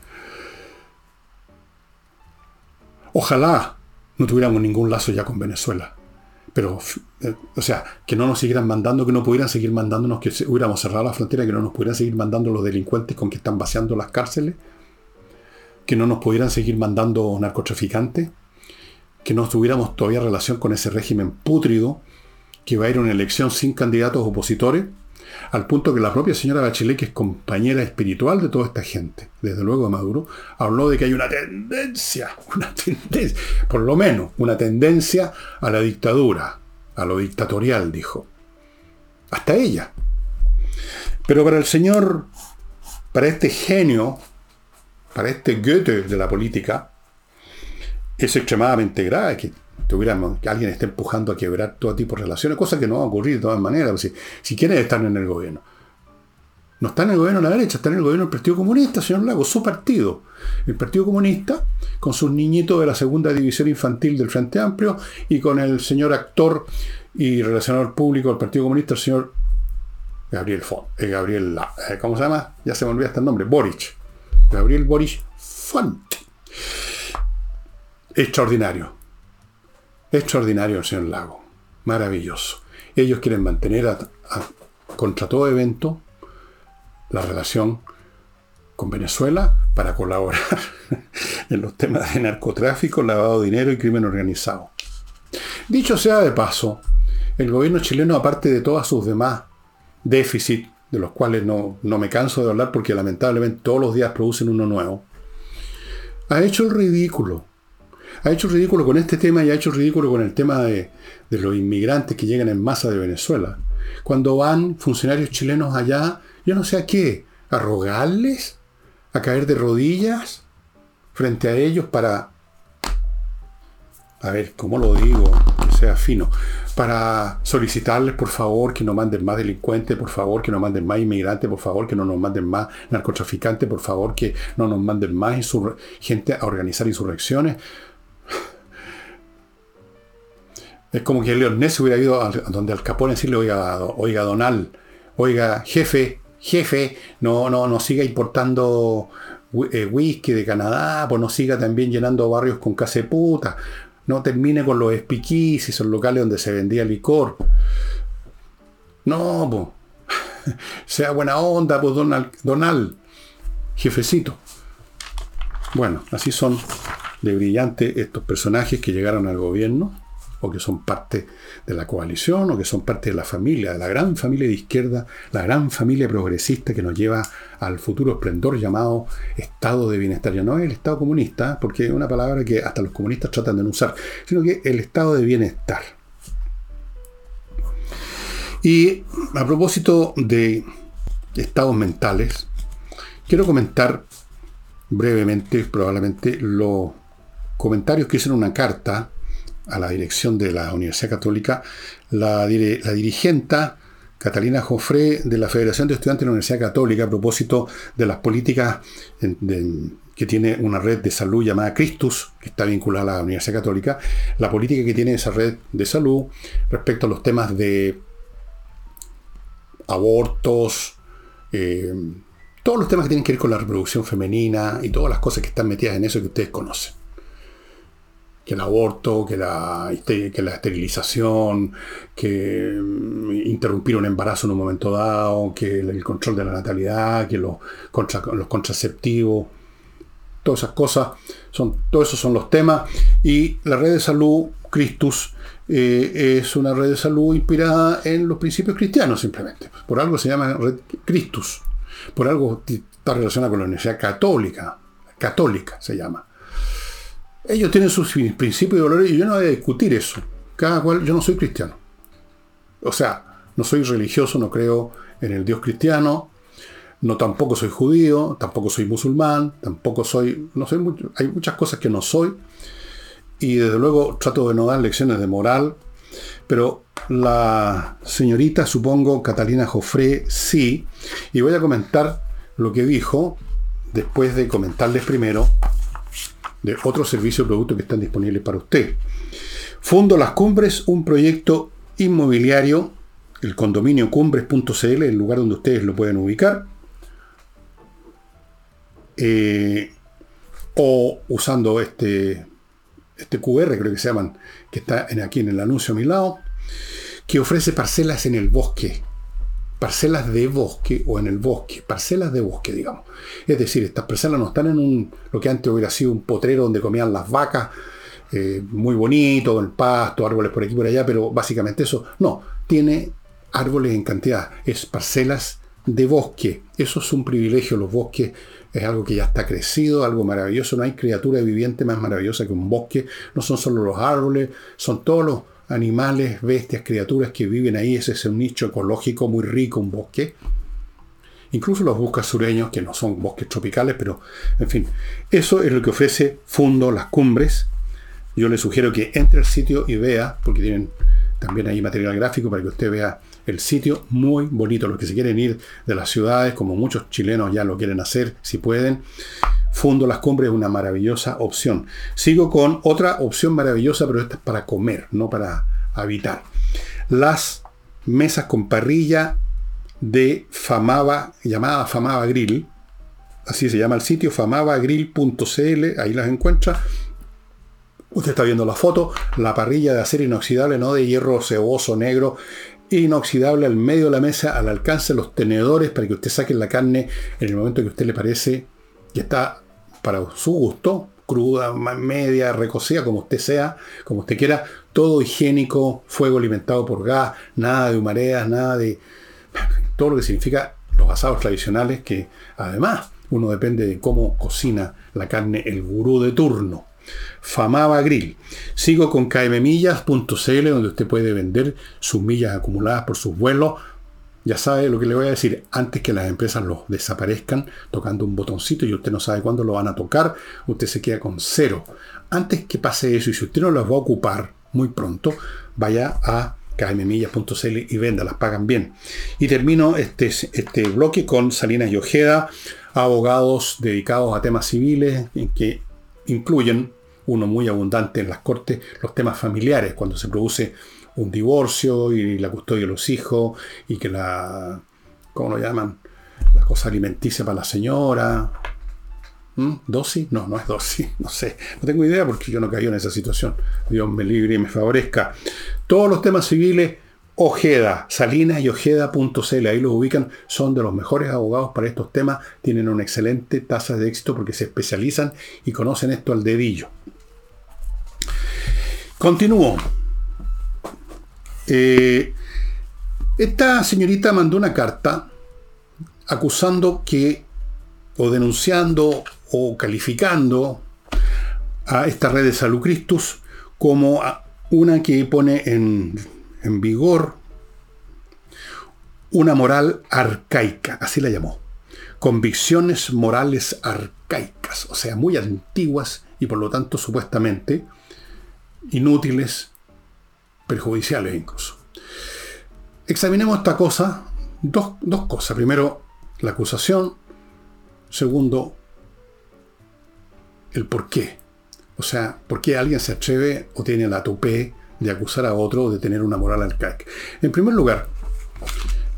Ojalá no tuviéramos ningún lazo ya con Venezuela pero, eh, o sea, que no nos siguieran mandando, que no pudieran seguir mandándonos, que hubiéramos cerrado la frontera, que no nos pudieran seguir mandando los delincuentes con que están vaciando las cárceles, que no nos pudieran seguir mandando narcotraficantes, que no tuviéramos todavía relación con ese régimen pútrido, que va a ir a una elección sin candidatos opositores, al punto que la propia señora Bachelet, que es compañera espiritual de toda esta gente, desde luego de Maduro, habló de que hay una tendencia, una tendencia, por lo menos una tendencia a la dictadura, a lo dictatorial, dijo. Hasta ella. Pero para el señor, para este genio, para este Goethe de la política, es extremadamente grave que que alguien esté empujando a quebrar todo tipo de relaciones, cosa que no va a ocurrir de todas maneras, si, si quieren estar en el gobierno. No está en el gobierno de la derecha, está en el gobierno del Partido Comunista, señor Lago, su partido. El Partido Comunista, con sus niñitos de la segunda división infantil del Frente Amplio y con el señor actor y relacionador público del Partido Comunista, el señor Gabriel Font, eh, Gabriel, eh, ¿cómo se llama? Ya se me olvida hasta el nombre, Boric. Gabriel Boric Font. Extraordinario. Extraordinario el señor Lago. Maravilloso. Ellos quieren mantener contra todo evento la relación con Venezuela para colaborar en los temas de narcotráfico, lavado de dinero y crimen organizado. Dicho sea de paso, el gobierno chileno, aparte de todos sus demás déficits, de los cuales no, no me canso de hablar porque lamentablemente todos los días producen uno nuevo, ha hecho el ridículo ha hecho ridículo con este tema y ha hecho ridículo con el tema de, los inmigrantes que llegan en masa de Venezuela. Cuando van funcionarios chilenos allá, yo no sé a qué, a rogarles, a caer de rodillas frente a ellos para, a ver, ¿cómo lo digo? Que sea fino, para solicitarles por favor que no manden más delincuentes, por favor que no manden más inmigrantes, por favor que no nos manden más narcotraficantes, por favor que no nos manden más gente a organizar insurrecciones. Es como que Leon Ness hubiera ido a donde Al Capone decirle, oiga, oiga Donald, oiga jefe, jefe, no, no, no siga importando eh, whisky de Canadá, pues no siga también llenando barrios con casa puta, no termine con los espiquís y son locales donde se vendía licor. No, pues, sea buena onda, pues Donald, Donald, jefecito. Bueno, así son de brillantes estos personajes que llegaron al gobierno o que son parte de la coalición, o que son parte de la familia, de la gran familia de izquierda, la gran familia progresista que nos lleva al futuro esplendor llamado estado de bienestar. Ya no es el estado comunista, porque es una palabra que hasta los comunistas tratan de no usar, sino que el estado de bienestar. Y a propósito de estados mentales, quiero comentar brevemente, probablemente, los comentarios que hicieron una carta a la dirección de la Universidad Católica, la, la dirigenta Catalina Jofré de la Federación de Estudiantes de la Universidad Católica a propósito de las políticas que tiene una red de salud llamada Christus, que está vinculada a la Universidad Católica, la política que tiene esa red de salud respecto a los temas de abortos, eh, todos los temas que tienen que ver con la reproducción femenina y todas las cosas que están metidas en eso que ustedes conocen que el aborto, que la, que la esterilización, que mm, interrumpir un embarazo en un momento dado, que el, control de la natalidad, que los, los contraceptivos, todas esas cosas, son, todos esos son los temas. Y la red de salud, Christus, eh, es una red de salud inspirada en los principios cristianos simplemente. Por algo se llama red Christus. Por algo está relacionada con la Universidad Católica. Católica se llama. Ellos tienen sus principios y valores y yo no voy a discutir eso. Cada cual, yo no soy cristiano. O sea, no soy religioso, no creo en el Dios cristiano, no tampoco soy judío, tampoco soy musulmán, tampoco soy, no mucho, hay muchas cosas que no soy y desde luego trato de no dar lecciones de moral, pero la señorita, supongo, Catalina Jofré, sí, y voy a comentar lo que dijo después de comentarles primero de otros servicios o productos que están disponibles para usted. Fondo Las Cumbres, un proyecto inmobiliario, el condominio cumbres.cl, el lugar donde ustedes lo pueden ubicar. Eh, o usando este, este QR, creo que se llaman, que está aquí en el anuncio a mi lado, que ofrece parcelas en el bosque parcelas de bosque o en el bosque, parcelas de bosque, digamos. Es decir, estas parcelas no están en un, lo que antes hubiera sido un potrero donde comían las vacas, eh, muy bonito, el pasto, árboles por aquí por allá, pero básicamente eso, no, tiene árboles en cantidad, es parcelas de bosque. Eso es un privilegio, los bosques es algo que ya está crecido, algo maravilloso, no hay criatura viviente más maravillosa que un bosque, no son solo los árboles, son todos los animales, bestias, criaturas que viven ahí. Ese es un nicho ecológico muy rico, un bosque. Incluso los bosques sureños, que no son bosques tropicales, pero en fin, eso es lo que ofrece Fundo Las Cumbres. Yo le sugiero que entre al sitio y vea, porque tienen también ahí material gráfico para que usted vea el sitio muy bonito. Los que se quieren ir de las ciudades, como muchos chilenos ya lo quieren hacer, si pueden, Fundo Las Cumbres es una maravillosa opción. Sigo con otra opción maravillosa, pero esta es para comer, no para habitar. Las mesas con parrilla de Famaba, llamada Famaba Grill. Así se llama el sitio, famabagrill.cl, ahí las encuentra. Usted está viendo la foto, la parrilla de acero inoxidable, no de hierro ceboso negro, inoxidable al medio de la mesa, al alcance de los tenedores, para que usted saque la carne en el momento que a usted le parece que está para su gusto, cruda, media, recocida, como usted sea, como usted quiera, todo higiénico, fuego alimentado por gas, nada de humareas, nada de todo lo que significa los asados tradicionales, que además uno depende de cómo cocina la carne el gurú de turno. Famaba Grill. Sigo con kmmillas.cl donde usted puede vender sus millas acumuladas por sus vuelos ya sabe lo que le voy a decir, antes que las empresas los desaparezcan tocando un botoncito y usted no sabe cuándo lo van a tocar, usted se queda con cero. Antes que pase eso y si usted no las va a ocupar, muy pronto, vaya a kmmillas.cl y venda, las pagan bien. Y termino este, este bloque con Salinas y Ojeda, abogados dedicados a temas civiles, que incluyen, uno muy abundante en las cortes, los temas familiares, cuando se produce un divorcio y la custodia de los hijos y que la, ¿cómo lo llaman? La cosa alimenticia para la señora. ¿Mm? ¿Dosis? No, no es dosis, no sé. No tengo idea porque yo no caí en esa situación. Dios me libre y me favorezca. Todos los temas civiles, Ojeda, Salinas y Ojeda.cl, ahí los ubican, son de los mejores abogados para estos temas, tienen una excelente tasa de éxito porque se especializan y conocen esto al dedillo. Continúo. Eh, esta señorita mandó una carta acusando que, o denunciando, o calificando a esta red de Salud Christus como una que pone en, en vigor una moral arcaica, así la llamó. Convicciones morales arcaicas, o sea, muy antiguas y por lo tanto supuestamente inútiles, perjudiciales incluso. Examinemos esta cosa, dos, dos cosas. Primero, la acusación. Segundo, el por qué. O sea, por qué alguien se atreve o tiene la tupé de acusar a otro de tener una moral arcaica. En primer lugar,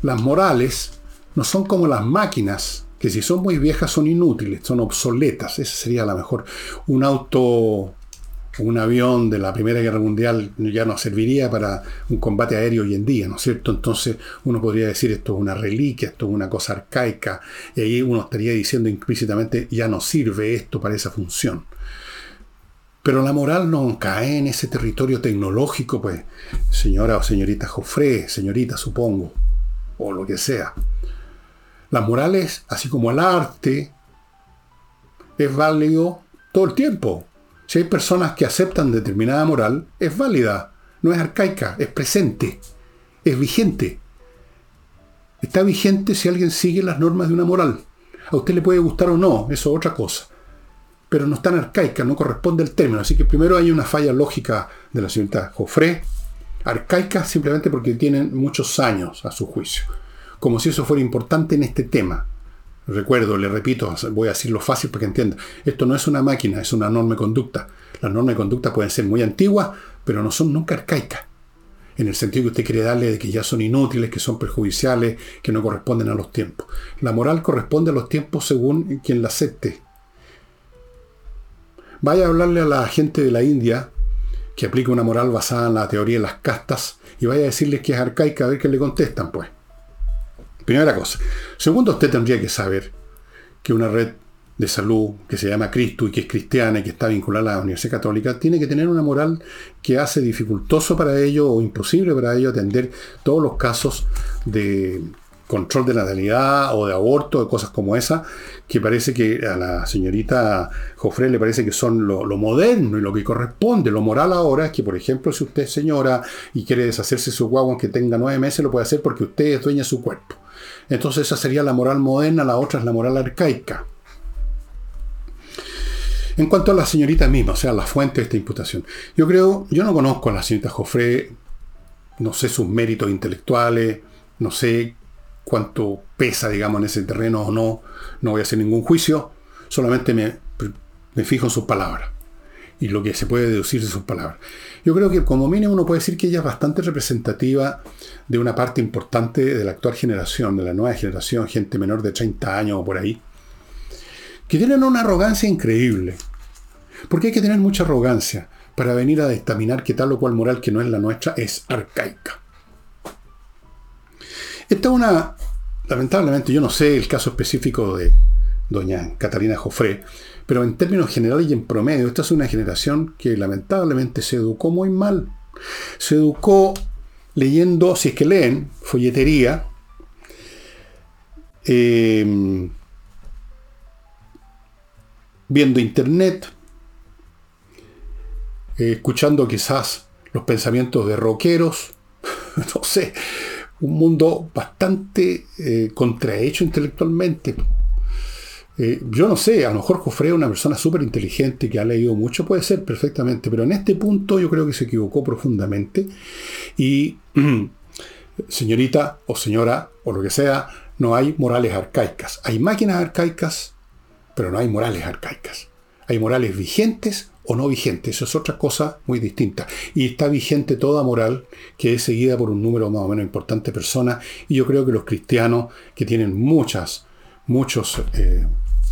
las morales no son como las máquinas, que si son muy viejas son inútiles, son obsoletas. Esa sería la mejor. Un auto un avión de la Primera Guerra Mundial ya no serviría para un combate aéreo hoy en día, ¿no es cierto? Entonces uno podría decir esto es una reliquia, esto es una cosa arcaica, y ahí uno estaría diciendo implícitamente ya no sirve esto para esa función. Pero la moral no cae en ese territorio tecnológico, pues, señora o señorita Jofré, señorita supongo, o lo que sea. La moral es, así como el arte, es válido todo el tiempo. Si hay personas que aceptan determinada moral, es válida, no es arcaica, es presente, es vigente. Está vigente si alguien sigue las normas de una moral. A usted le puede gustar o no, eso es otra cosa. Pero no es tan arcaica, no corresponde al término. Así que primero hay una falla lógica de la señorita Joffre, arcaica simplemente porque tienen muchos años a su juicio. Como si eso fuera importante en este tema. Recuerdo, le repito, voy a decirlo fácil para que entienda. Esto no es una máquina, es una norma de conducta. Las normas de conducta pueden ser muy antiguas, pero no son nunca arcaicas. En el sentido que usted quiere darle de que ya son inútiles, que son perjudiciales, que no corresponden a los tiempos. La moral corresponde a los tiempos según quien la acepte. Vaya a hablarle a la gente de la India que aplica una moral basada en la teoría de las castas y vaya a decirles que es arcaica, a ver qué le contestan, pues. Primera cosa. Segundo, usted tendría que saber que una red de salud que se llama Cristo y que es cristiana y que está vinculada a la Universidad Católica, tiene que tener una moral que hace dificultoso para ello o imposible para ello atender todos los casos de control de natalidad o de aborto, de cosas como esa, que parece que a la señorita Jofre le parece que son lo, moderno y lo que corresponde. Lo moral ahora es que, por ejemplo, si usted es señora y quiere deshacerse su guagua que tenga nueve meses, lo puede hacer porque usted es dueña de su cuerpo. Entonces esa sería la moral moderna, la otra es la moral arcaica. En cuanto a la señorita misma, o sea, la fuente de esta imputación, yo creo, yo no conozco a la señorita Joffre, no sé sus méritos intelectuales, no sé cuánto pesa, digamos, en ese terreno o no, no voy a hacer ningún juicio, solamente me, fijo en sus palabras y lo que se puede deducir de sus palabras. Yo creo que como mínimo uno puede decir que ella es bastante representativa de una parte importante de la actual generación, de la nueva generación, gente menor de 30 años o por ahí, que tienen una arrogancia increíble. Porque hay que tener mucha arrogancia para venir a dictaminar que tal o cual moral que no es la nuestra es arcaica. Esta es una, lamentablemente, yo no sé el caso específico de doña Catalina Jofré, pero en términos generales y en promedio, esta es una generación que lamentablemente se educó muy mal. Se educó leyendo, si es que leen, folletería, em, viendo internet, eh, escuchando quizás los pensamientos de rockeros, no sé, un mundo bastante eh, contrahecho intelectualmente. Eh, yo no sé, a lo mejor Jofre es una persona súper inteligente que ha leído mucho, puede ser perfectamente, pero en este punto yo creo que se equivocó profundamente. Y, señorita o señora o lo que sea, no hay morales arcaicas. Hay máquinas arcaicas, pero no hay morales arcaicas. Hay morales vigentes o no vigentes. Eso es otra cosa muy distinta. Y está vigente toda moral que es seguida por un número más o menos importante de personas. Y yo creo que los cristianos, que tienen muchas, muchos eh,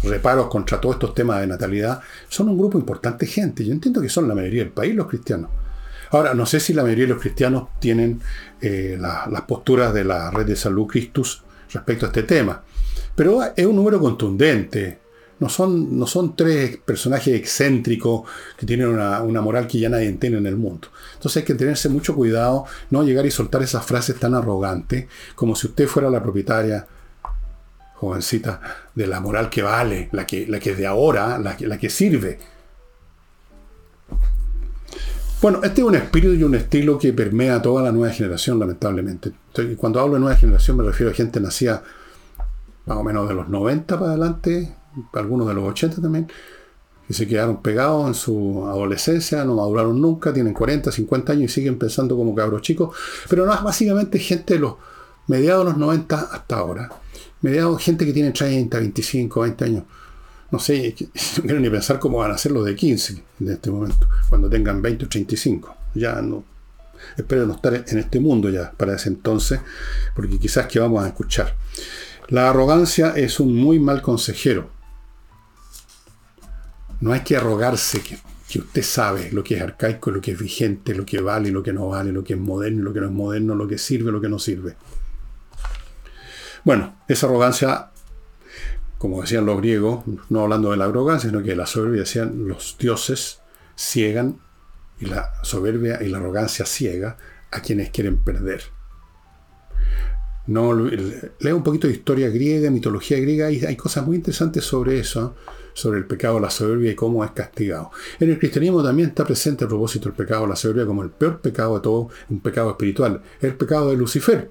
reparos contra todos estos temas de natalidad, son un grupo importante de gente. Yo entiendo que son la mayoría del país los cristianos. Ahora, no sé si la mayoría de los cristianos tienen eh, las posturas de la red de salud Christus respecto a este tema, pero es un número contundente. No son, no son tres personajes excéntricos que tienen una, una, moral que ya nadie tiene en el mundo. Entonces hay que tenerse mucho cuidado, no llegar y soltar esas frases tan arrogantes, como si usted fuera la propietaria jovencita, de la moral que vale, la que, la que es de ahora, la que, la que sirve. Bueno, este es un espíritu y un estilo que permea a toda la nueva generación, lamentablemente. cuando hablo de nueva generación me refiero a gente nacida más o menos de los 90 para adelante, algunos de los 80 también, que se quedaron pegados en su adolescencia, no maduraron nunca, tienen 40, 50 años y siguen pensando como cabros chicos, pero no básicamente gente de los mediados de los 90 hasta ahora mediados, gente que tiene 30, 25, 20 años. No sé, no quiero ni pensar cómo van a ser los de 15 en este momento, cuando tengan 20 o 35. Ya no. Espero no estar en este mundo ya para ese entonces, porque quizás que vamos a escuchar. La arrogancia es un muy mal consejero. No hay que arrogarse que, que usted sabe lo que es arcaico, lo que es vigente, lo que vale, lo que no vale, lo que es moderno, lo que no es moderno, lo que sirve, lo que no sirve. Bueno, esa arrogancia, como decían los griegos, no hablando de la arrogancia, sino que la soberbia, decían los dioses ciegan y la soberbia y la arrogancia ciega a quienes quieren perder. No, lea un poquito de historia griega, mitología griega, y hay cosas muy interesantes sobre eso, sobre el pecado, la soberbia y cómo es castigado. En el cristianismo también está presente a propósito el pecado, la soberbia como el peor pecado de todo, un pecado espiritual, el pecado de Lucifer.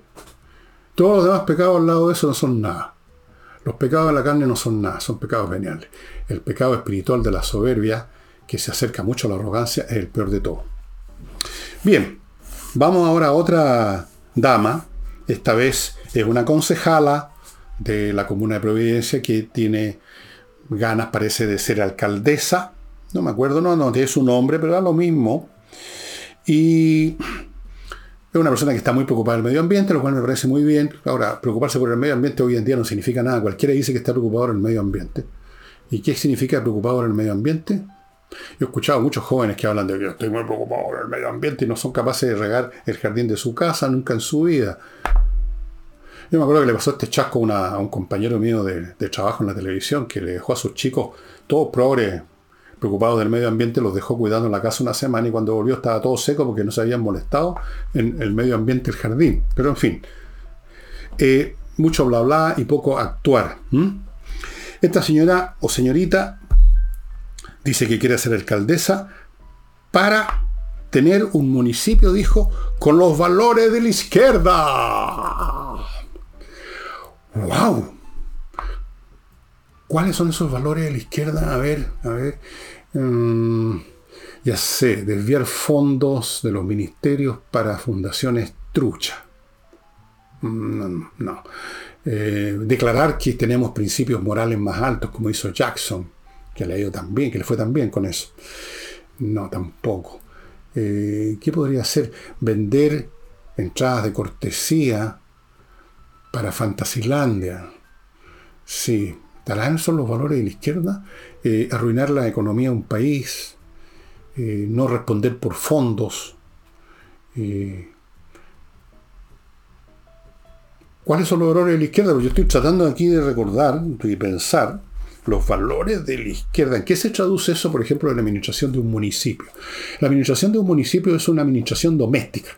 Todos los demás pecados al lado de eso no son nada. Los pecados de la carne no son nada, son pecados veniales. El pecado espiritual de la soberbia, que se acerca mucho a la arrogancia, es el peor de todo. Bien, vamos ahora a otra dama. Esta vez es una concejala de la Comuna de Providencia que tiene ganas, parece, de ser alcaldesa. No me acuerdo, no, no tiene su nombre, pero da lo mismo. Y es una persona que está muy preocupada del medio ambiente, lo cual me parece muy bien. Ahora, preocuparse por el medio ambiente hoy en día no significa nada. Cualquiera dice que está preocupado por el medio ambiente. ¿Y qué significa preocupado por el medio ambiente? Yo he escuchado a muchos jóvenes que hablan de que estoy muy preocupado por el medio ambiente y no son capaces de regar el jardín de su casa nunca en su vida. Yo me acuerdo que le pasó este chasco a un compañero mío de, trabajo en la televisión que le dejó a sus chicos todos progres preocupado del medio ambiente, los dejó cuidando en la casa una semana y cuando volvió estaba todo seco porque no se habían molestado en el medio ambiente el jardín. Pero en fin, eh, mucho bla bla y poco actuar. Esta señora o señorita dice que quiere ser alcaldesa para tener un municipio, dijo, con los valores de la izquierda. ¡Wow! ¿Cuáles son esos valores de la izquierda? A ver, a ver. Mm, ya sé, desviar fondos de los ministerios para fundaciones trucha. Mm, no. Eh, declarar que tenemos principios morales más altos, como hizo Jackson, que le ha ido tan bien, que le fue tan bien con eso. No, tampoco. Eh, ¿Qué podría hacer? Vender entradas de cortesía para Fantasilandia. Sí, ¿Estarán son los valores de la izquierda? Eh, arruinar la economía de un país, eh, no responder por fondos. Eh, ¿Cuáles son los valores de la izquierda? Porque yo estoy tratando aquí de recordar y pensar los valores de la izquierda. ¿En qué se traduce eso, por ejemplo, en la administración de un municipio? La administración de un municipio es una administración doméstica.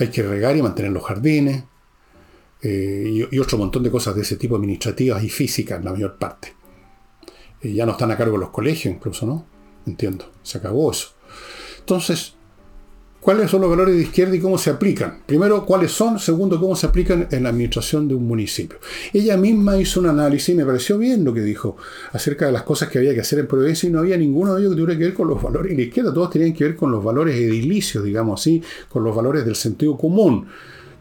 Hay que regar y mantener los jardines, eh, y, otro montón de cosas de ese tipo administrativas y físicas, la mayor parte. Eh, ya no están a cargo los colegios incluso, ¿no? Entiendo, se acabó eso. Entonces, ¿Cuáles son los valores de izquierda y cómo se aplican? Primero, ¿cuáles son? Segundo, ¿cómo se aplican en la administración de un municipio? Ella misma hizo un análisis y me pareció bien lo que dijo acerca de las cosas que había que hacer en Providencia y no había ninguno de ellos que tuviera que ver con los valores de la izquierda, todos tenían que ver con los valores edilicios, digamos así, con los valores del sentido común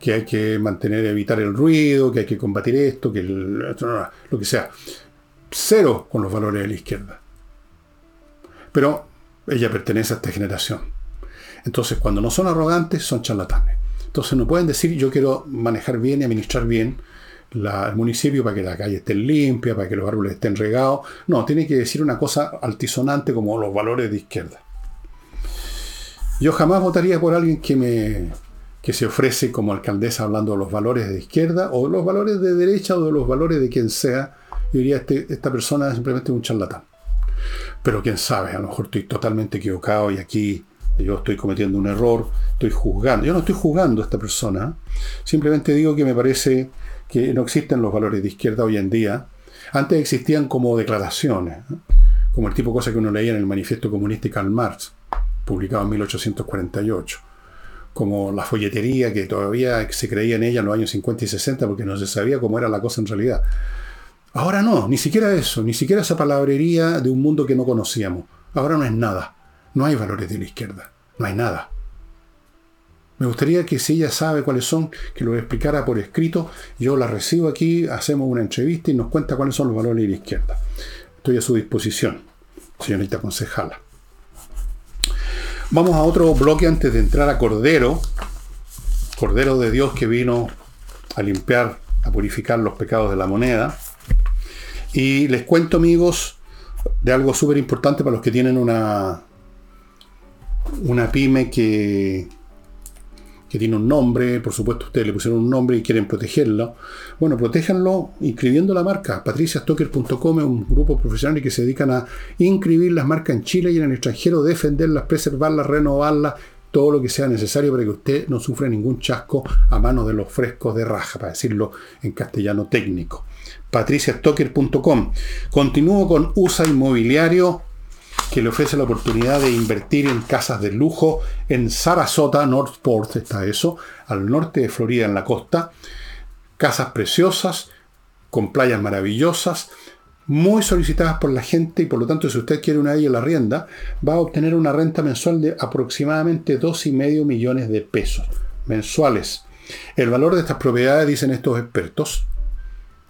que hay que mantener, evitar el ruido, que hay que combatir esto, que lo que sea. Cero con los valores de la izquierda. Pero ella pertenece a esta generación. Entonces, cuando no son arrogantes, son charlatanes. Entonces, no pueden decir yo quiero manejar bien y administrar bien el municipio para que la calle esté limpia, para que los árboles estén regados. No, tiene que decir una cosa altisonante como los valores de izquierda. Yo jamás votaría por alguien que me que se ofrece como alcaldesa hablando de los valores de izquierda o de los valores de derecha o de los valores de quien sea. Yo diría, este, esta persona es simplemente un charlatán. Pero quién sabe, a lo mejor estoy totalmente equivocado y aquí yo estoy cometiendo un error, estoy juzgando. Yo no estoy juzgando a esta persona, simplemente digo que me parece que no existen los valores de izquierda hoy en día. Antes existían como declaraciones, como el tipo de cosas que uno leía en el Manifiesto Comunista de Karl Marx, publicado en 1848 como la folletería que todavía se creía en ella en los años 50 y 60 porque no se sabía cómo era la cosa en realidad. Ahora no, ni siquiera eso, ni siquiera esa palabrería de un mundo que no conocíamos. Ahora no es nada. No hay valores de la izquierda. No hay nada. Me gustaría que si ella sabe cuáles son, que lo explicara por escrito. Yo la recibo aquí, hacemos una entrevista y nos cuenta cuáles son los valores de la izquierda. Estoy a su disposición, señorita concejala. Vamos a otro bloque antes de entrar a Cordero. Cordero de Dios que vino a limpiar, a purificar los pecados de la moneda. Y les cuento, amigos, de algo súper importante para los que tienen una, una pyme que, que tiene un nombre, por supuesto ustedes le pusieron un nombre y quieren protegerlo. Bueno, protéjanlo inscribiendo la marca. patriciastocker.com es un grupo profesional que se dedican a inscribir las marcas en Chile y en el extranjero, defenderlas, preservarlas, renovarlas, todo lo que sea necesario para que usted no sufra ningún chasco a manos de los frescos de raja, para decirlo en castellano técnico. patriciastocker.com. Continúo con USA Inmobiliario que le ofrece la oportunidad de invertir en casas de lujo en Sarasota, Northport, está eso, al norte de Florida, en la costa. Casas preciosas, con playas maravillosas, muy solicitadas por la gente y por lo tanto si usted quiere una de ellas la rienda, va a obtener una renta mensual de aproximadamente 2,5 millones de pesos mensuales. El valor de estas propiedades, dicen estos expertos,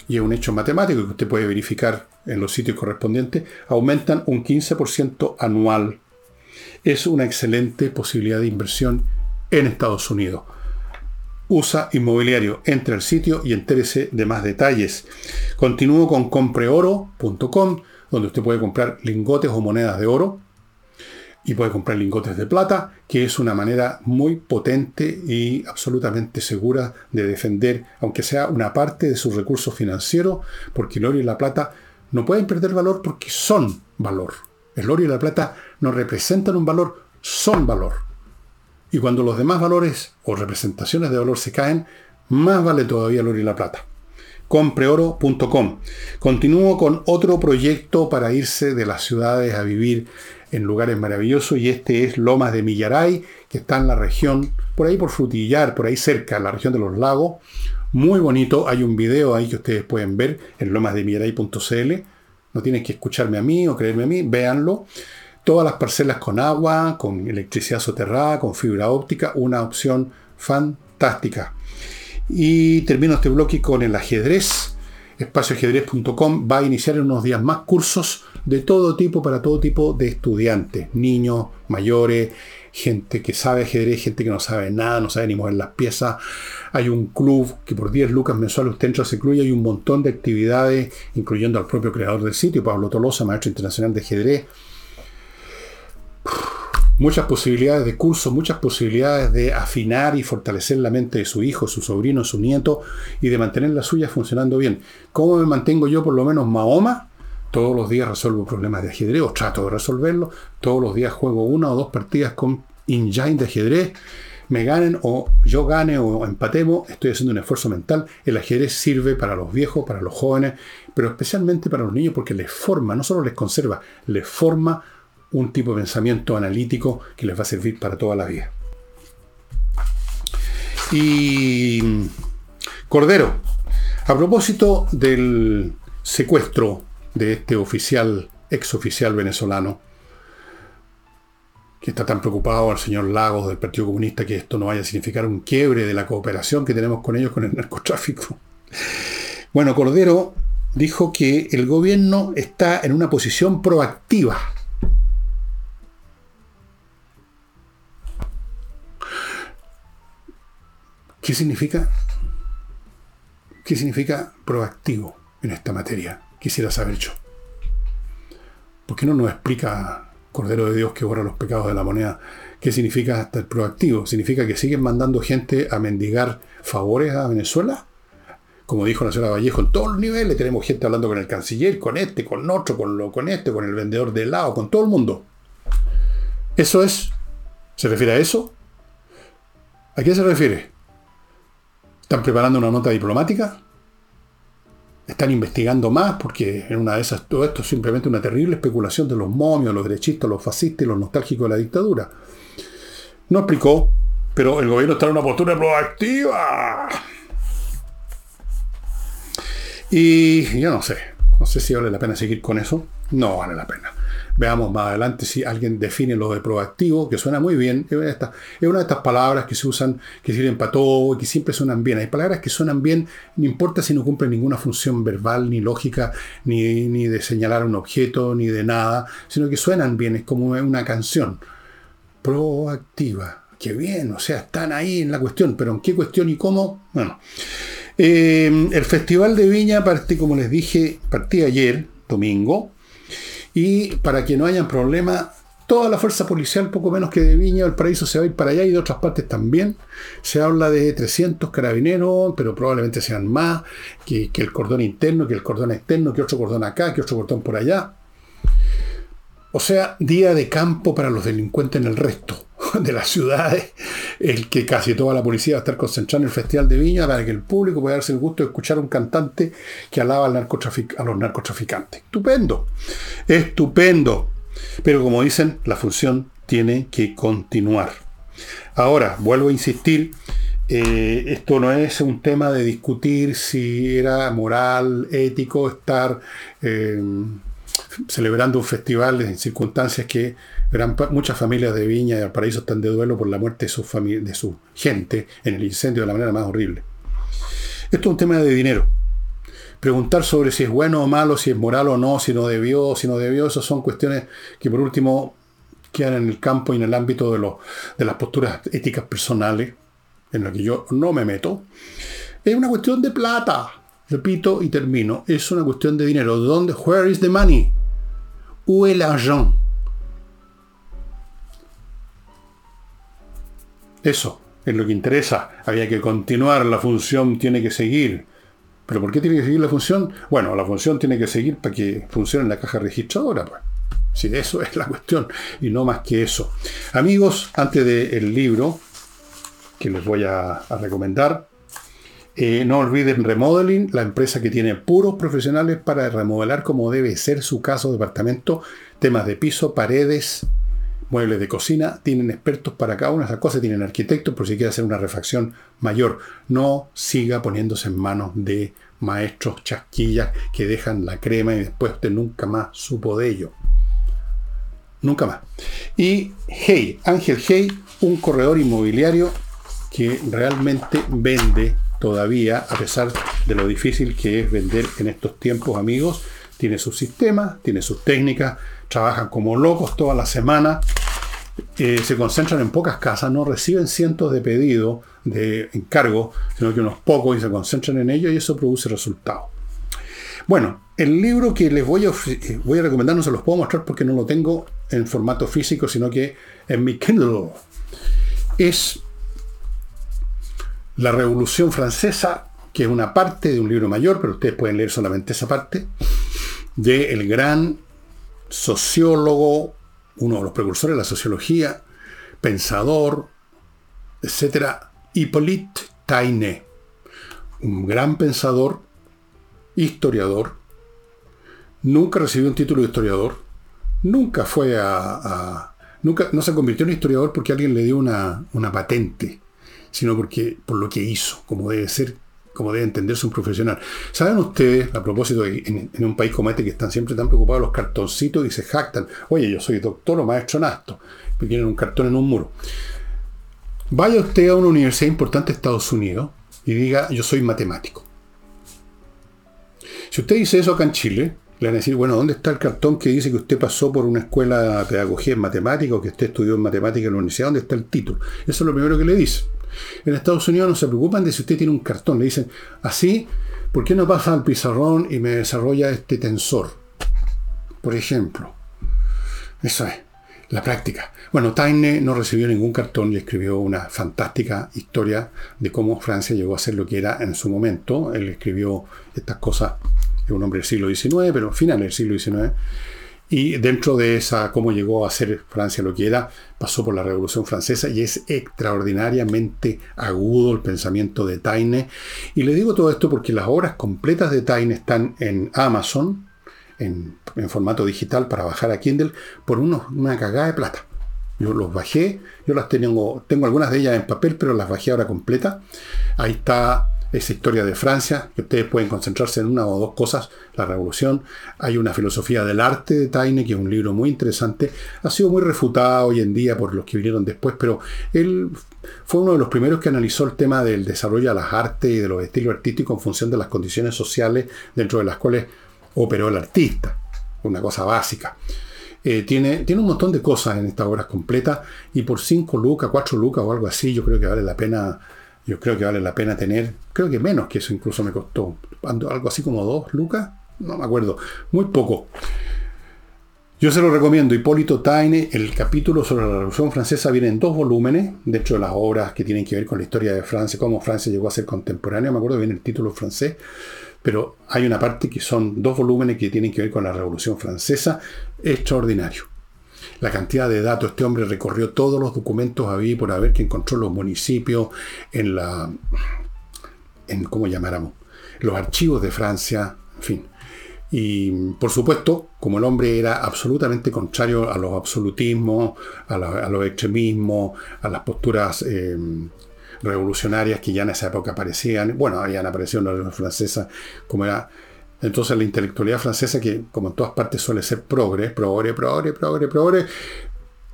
y es un hecho matemático que usted puede verificar en los sitios correspondientes, aumentan un 15% anual. Es una excelente posibilidad de inversión en Estados Unidos. USA Inmobiliario. Entre al sitio y entérese de más detalles. Continúo con compreoro.com, donde usted puede comprar lingotes o monedas de oro y puede comprar lingotes de plata, que es una manera muy potente y absolutamente segura de defender, aunque sea una parte de sus recursos financieros, porque el oro y la plata no pueden perder valor porque son valor. El oro y la plata no representan un valor, son valor. Y cuando los demás valores o representaciones de valor se caen, más vale todavía el oro y la plata. Compreoro.com. Continúo con otro proyecto para irse de las ciudades a vivir en lugares maravillosos y este es Lomas de Millaray, que está en la región, por ahí por Frutillar, por ahí cerca, en la región de los lagos. Muy bonito, hay un video ahí que ustedes pueden ver en lomasdemillaray.cl. No tienen que escucharme a mí o creerme a mí, véanlo. Todas las parcelas con agua, con electricidad soterrada, con fibra óptica, una opción fantástica. Y termino este bloque con el ajedrez. Espacioajedrez.com va a iniciar en unos días más cursos de todo tipo para todo tipo de estudiantes, niños, mayores, gente que sabe ajedrez, gente que no sabe nada, no sabe ni mover las piezas. Hay un club que por 10 lucas mensuales usted entra, se incluye, hay un montón de actividades, incluyendo al propio creador del sitio, Pablo Tolosa, maestro internacional de ajedrez. Muchas posibilidades de curso, muchas posibilidades de afinar y fortalecer la mente de su hijo, su sobrino, su nieto y de mantener la suya funcionando bien. ¿Cómo me mantengo yo por lo menos Mahoma? Todos los días resuelvo problemas de ajedrez o trato de resolverlo. Todos los días juego una o dos partidas con engine de ajedrez. Me ganen o yo gane o empatemos, estoy haciendo un esfuerzo mental. El ajedrez sirve para los viejos, para los jóvenes, pero especialmente para los niños porque les forma, no solo les conserva, les forma un tipo de pensamiento analítico que les va a servir para toda la vida. Y Cordero, a propósito del secuestro de este oficial, ex oficial venezolano, que está tan preocupado el señor Lagos del Partido Comunista que esto no vaya a significar un quiebre de la cooperación que tenemos con ellos con el narcotráfico. Bueno, Cordero dijo que el gobierno está en una posición proactiva. ¿Qué significa? ¿Qué significa proactivo en esta materia? Quisiera saber yo. ¿Por qué no nos explica Cordero de Dios que borra los pecados de la moneda? ¿Qué significa estar proactivo? ¿Significa que siguen mandando gente a mendigar favores a Venezuela? como dijo la señora Vallejo, en todos los niveles tenemos gente hablando con el canciller, con este, con otro, con, lo, con este, con el vendedor de helado, con todo el mundo. ¿Eso es? ¿Se refiere a eso? ¿A qué se refiere? ¿Están preparando una nota diplomática? ¿Están investigando más? Porque en una de esas todo esto es simplemente una terrible especulación de los momios, los derechistas, los fascistas y los nostálgicos de la dictadura. No explicó, pero el gobierno está en una postura proactiva. Y yo no sé, no sé si vale la pena seguir con eso. No vale la pena. Veamos más adelante si alguien define lo de proactivo, que suena muy bien. Es una de estas palabras que se usan, que sirven para todo que siempre suenan bien. Hay palabras que suenan bien, no importa si no cumplen ninguna función verbal, ni lógica, ni, ni de señalar un objeto, ni de nada, sino que suenan bien, es como una canción. Proactiva. Qué bien, o sea, están ahí en la cuestión, pero ¿en qué cuestión y cómo? Bueno. Eh, el Festival de Viña partí, como les dije, partí ayer, domingo, y para que no hayan problema, toda la fuerza policial, poco menos que de Viña, el Paraíso se va a ir para allá y de otras partes también. Se habla de 300 carabineros, pero probablemente sean más, que, que el cordón interno, que el cordón externo, que otro cordón acá, que otro cordón por allá. O sea, día de campo para los delincuentes en el resto de las ciudades, el que casi toda la policía va a estar concentrada en el Festival de Viña para que el público pueda darse el gusto de escuchar a un cantante que alaba al a los narcotraficantes. Estupendo, estupendo. Pero como dicen, la función tiene que continuar. Ahora, vuelvo a insistir, eh, esto no es un tema de discutir si era moral, ético estar... Eh, celebrando un festival en circunstancias que muchas familias de Viña y Valparaíso están de duelo por la muerte de su, gente en el incendio de la manera más horrible. Esto es un tema de dinero. Preguntar sobre si es bueno o malo, si es moral o no, si no debió, si no debió, esas son cuestiones que por último quedan en el campo y en el ámbito de, las posturas éticas personales, en las que yo no me meto. Es una cuestión de plata. Repito y termino. Es una cuestión de dinero. ¿Dónde? Where is the money? Où? Eso es lo que interesa. Había que continuar, la función tiene que seguir. ¿Pero por qué tiene que seguir la función? Bueno, la función tiene que seguir para que funcione la caja registradora. Pues. Si eso es la cuestión, y no más que eso. Amigos, antes del libro que les voy a recomendar, eh, no olviden Remodeling, la empresa que tiene puros profesionales para remodelar como debe ser su caso departamento, temas de piso, paredes, muebles de cocina, tienen expertos para cada una de esas cosas, tienen arquitectos por si quiere hacer una refacción mayor. No siga poniéndose en manos de maestros chasquillas que dejan la crema y después usted nunca más supo de ello. Nunca más. Y Hey, Ángel Hey, un corredor inmobiliario que realmente vende todavía, a pesar de lo difícil que es vender en estos tiempos, amigos, tiene sus sistemas, tiene sus técnicas, trabajan como locos toda la semana, eh, se concentran en pocas casas, no reciben cientos de pedidos de encargo, sino que unos pocos y se concentran en ello y eso produce resultados. Bueno, el libro que les voy a, eh, voy a recomendar no se los puedo mostrar porque no lo tengo en formato físico, sino que en mi Kindle. Es la Revolución Francesa, que es una parte de un libro mayor, pero ustedes pueden leer solamente esa parte, del gran sociólogo, uno de los precursores de la sociología, pensador, etcétera, Hippolyte Taine, un gran pensador, historiador, nunca recibió un título de historiador, nunca fue a, nunca, no se convirtió en historiador porque alguien le dio una, una patente sino porque por lo que hizo, como debe ser, como debe entenderse un profesional. ¿Saben ustedes, a propósito, en, un país como este que están siempre tan preocupados los cartoncitos y se jactan, oye, yo soy doctor o maestro nasto, me quieren un cartón en un muro. Vaya usted a una universidad importante de Estados Unidos y diga, yo soy matemático. Si usted dice eso acá en Chile, le van a decir, bueno, ¿dónde está el cartón que dice que usted pasó por una escuela de pedagogía en matemática o que usted estudió en matemática en la universidad? ¿Dónde está el título? Eso es lo primero que le dice. En Estados Unidos no se preocupan de si usted tiene un cartón. Le dicen, así, ¿por qué no pasa al pizarrón y me desarrolla este tensor? Por ejemplo. Eso es, la práctica. Bueno, Taine no recibió ningún cartón y escribió una fantástica historia de cómo Francia llegó a ser lo que era en su momento. Él escribió estas cosas un hombre del siglo XIX, pero final del siglo XIX. Y dentro de esa, cómo llegó a ser Francia lo que era, pasó por la Revolución Francesa y es extraordinariamente agudo el pensamiento de Taine. Y le digo todo esto porque las obras completas de Taine están en Amazon, en, formato digital para bajar a Kindle, por una cagada de plata. Yo los bajé, yo las tengo, tengo algunas de ellas en papel, pero las bajé ahora completa. Ahí está esa historia de Francia, que ustedes pueden concentrarse en una o dos cosas, la revolución. Hay una filosofía del arte de Taine, que es un libro muy interesante. Ha sido muy refutado hoy en día por los que vinieron después, pero él fue uno de los primeros que analizó el tema del desarrollo de las artes y de los estilos artísticos en función de las condiciones sociales dentro de las cuales operó el artista. Una cosa básica. Eh, tiene, tiene un montón de cosas en estas obras completas y por 5 lucas, 4 lucas o algo así, yo creo que vale la pena yo creo que vale la pena tener, creo que menos que eso incluso me costó, algo así como dos lucas, no me acuerdo, muy poco. Yo se lo recomiendo, Hipólito Taine, el capítulo sobre la Revolución Francesa viene en dos volúmenes, dentro de las obras que tienen que ver con la historia de Francia, cómo Francia llegó a ser contemporánea, me acuerdo viene el título francés, pero hay una parte que son dos volúmenes que tienen que ver con la Revolución Francesa, extraordinario la cantidad de datos. Este hombre recorrió todos los documentos había por haber que encontró los municipios en la. en cómo llamáramos. los archivos de Francia, en fin. Y por supuesto, como el hombre era absolutamente contrario a los absolutismos, a, los extremismos, a las posturas eh, revolucionarias que ya en esa época aparecían, bueno, habían aparecido en la Revolución Francesa, como era entonces la intelectualidad francesa, que como en todas partes suele ser progre, progre, progre, progre, progre,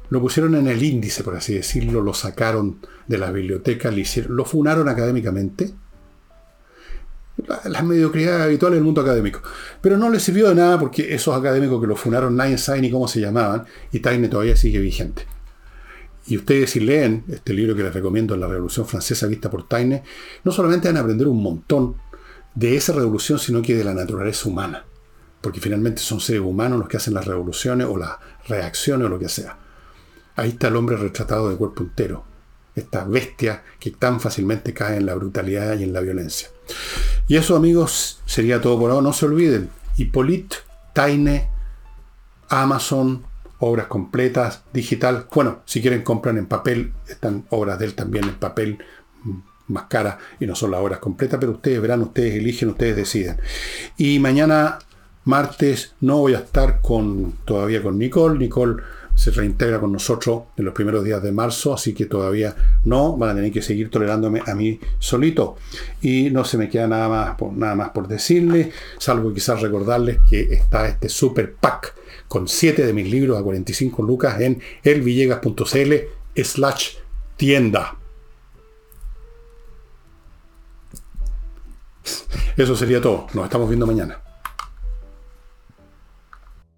lo pusieron en el índice, por así decirlo, lo sacaron de las bibliotecas, lo, funaron académicamente. Las mediocridades habituales del mundo académico. Pero no le sirvió de nada porque esos académicos que lo funaron nadie sabe ni cómo se llamaban y Taine todavía sigue vigente. Y ustedes si leen este libro que les recomiendo, La Revolución Francesa vista por Taine, no solamente van a aprender un montón de esa revolución, sino que de la naturaleza humana. Porque finalmente son seres humanos los que hacen las revoluciones o las reacciones o lo que sea. Ahí está el hombre retratado de cuerpo entero. Esta bestia que tan fácilmente cae en la brutalidad y en la violencia. Y eso, amigos, sería todo por ahora. No se olviden. Hippolyte, Taine, Amazon, obras completas, digital. Bueno, si quieren compran en papel, están obras de él también en papel más cara y no son las horas completas, pero ustedes verán, ustedes eligen, ustedes deciden. Y mañana, martes, no voy a estar con, todavía con Nicole. Nicole se reintegra con nosotros en los primeros días de marzo, así que todavía no, van a tener que seguir tolerándome a mí solito. Y no se me queda nada más por, nada más por decirles, salvo quizás recordarles que está este super pack con 7 de mis libros a 45 lucas en elvillegas.cl slash tienda. Eso sería todo. Nos estamos viendo mañana.